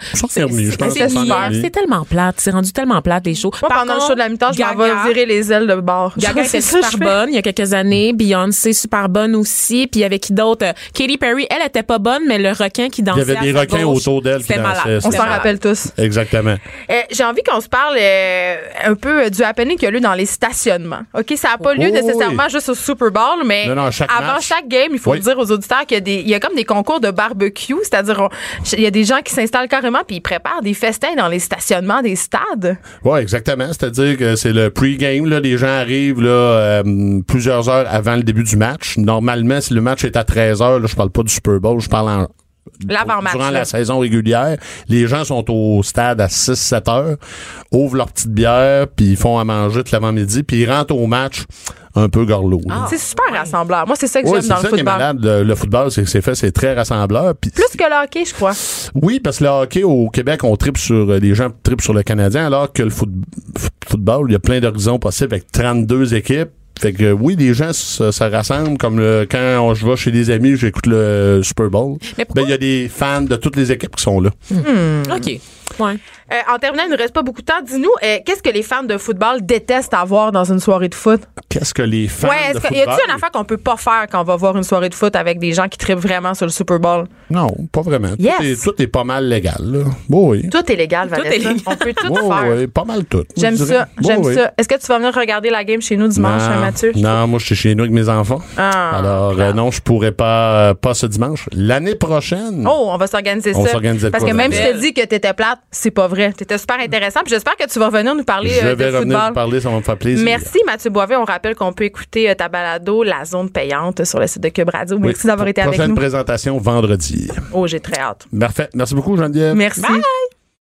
c'est- tellement plate. C'est rendu tellement plate, les shows. Moi, Par pendant le show de la mi-temps, je m'en vais virer les ailes de bord. Gaga était super bonne il y a quelques années. Beyoncé, super bonne aussi. Puis il y avait qui d'autre? Euh, Katy Perry, elle était pas bonne, mais le requin qui Il dansait y avait des requins gauche, autour d'elle qui c'était malade. dansaient. On s'en rappelle tous. Exactement. Euh, J'ai envie qu'on se parle euh, un peu euh, du happening qu'il y a lieu dans les stationnements. OK, ça n'a pas lieu Oh, nécessairement oui. juste au Super Bowl, mais Non, non, à chaque avant match. chaque game, il faut Oui. dire aux auditeurs qu'il y a des il y a comme des concours de barbecue, c'est-à-dire il y a des gens qui s'installent carrément puis ils préparent des festins dans les stationnements des stades. Oui, exactement. C'est-à-dire que c'est le pre-game. Là, les gens arrivent là, euh, plusieurs heures avant le début du match. Normalement, si le match est à 13 heures, là, je parle pas du Super Bowl, je parle en. Durant la saison régulière. Les gens sont au stade à 6-7 heures, ouvrent leur petite bière, puis ils font à manger tout l'avant-midi, puis ils rentrent au match un peu gorlot. là. C'est super rassembleur. Moi, c'est ça que Ouais, j'aime dans le ça qui est football. malade. Le, le football, c'est que c'est fait, c'est très rassembleur. Plus que le hockey, je crois. oui, parce que le hockey au Québec, on tripe sur euh, les gens tripent sur le Canadien, alors que le foot- football, il y a plein d'horizons possibles avec 32 équipes. Fait que oui, les gens se, se rassemblent comme le- quand on- je vais chez des amis, j'écoute le Super Bowl. Mais Ben il y a des fans de toutes les équipes qui sont là. OK. Ouais. Euh, en terminant, il ne reste pas beaucoup de temps. Dis-nous, euh, qu'est-ce que les fans de football détestent avoir dans une soirée de foot? Qu'est-ce que les fans ouais, de est-ce que, y football? a-t-il une affaire qu'on peut pas faire quand on va voir une soirée de foot avec des gens qui trippent vraiment sur le Super Bowl? Non, pas vraiment. Yes. Tout, est, tout est pas mal légal. Là. Bon, oui. Tout est légal, Tout Vanessa. est légal. On peut tout faire. ouais, pas mal tout. J'aime ça, Bon, j'aime oui. ça. Est-ce que tu vas venir regarder la game chez nous dimanche, non, Mathieu? Non, moi, je suis chez nous avec mes enfants. Ah, Alors, euh, non, je pourrais pas, euh, pas ce dimanche. L'année prochaine. Oh, on va s'organiser On ça. s'organise de Parce quoi, que même si je te dis que t'étais plate, c'est pas vrai. T'étais super intéressant. Puis j'espère que tu vas revenir nous parler je euh, vais de revenir football. vous parler, ça va me faire plaisir. Merci Mathieu Boivet. On rappelle qu'on peut écouter euh, ta balado, la zone payante, sur le site de Cube Radio. Oui, Merci d'avoir été avec Prochaine nous. présentation vendredi. Oh, j'ai très hâte. Parfait. Merci beaucoup, Geneviève. Merci.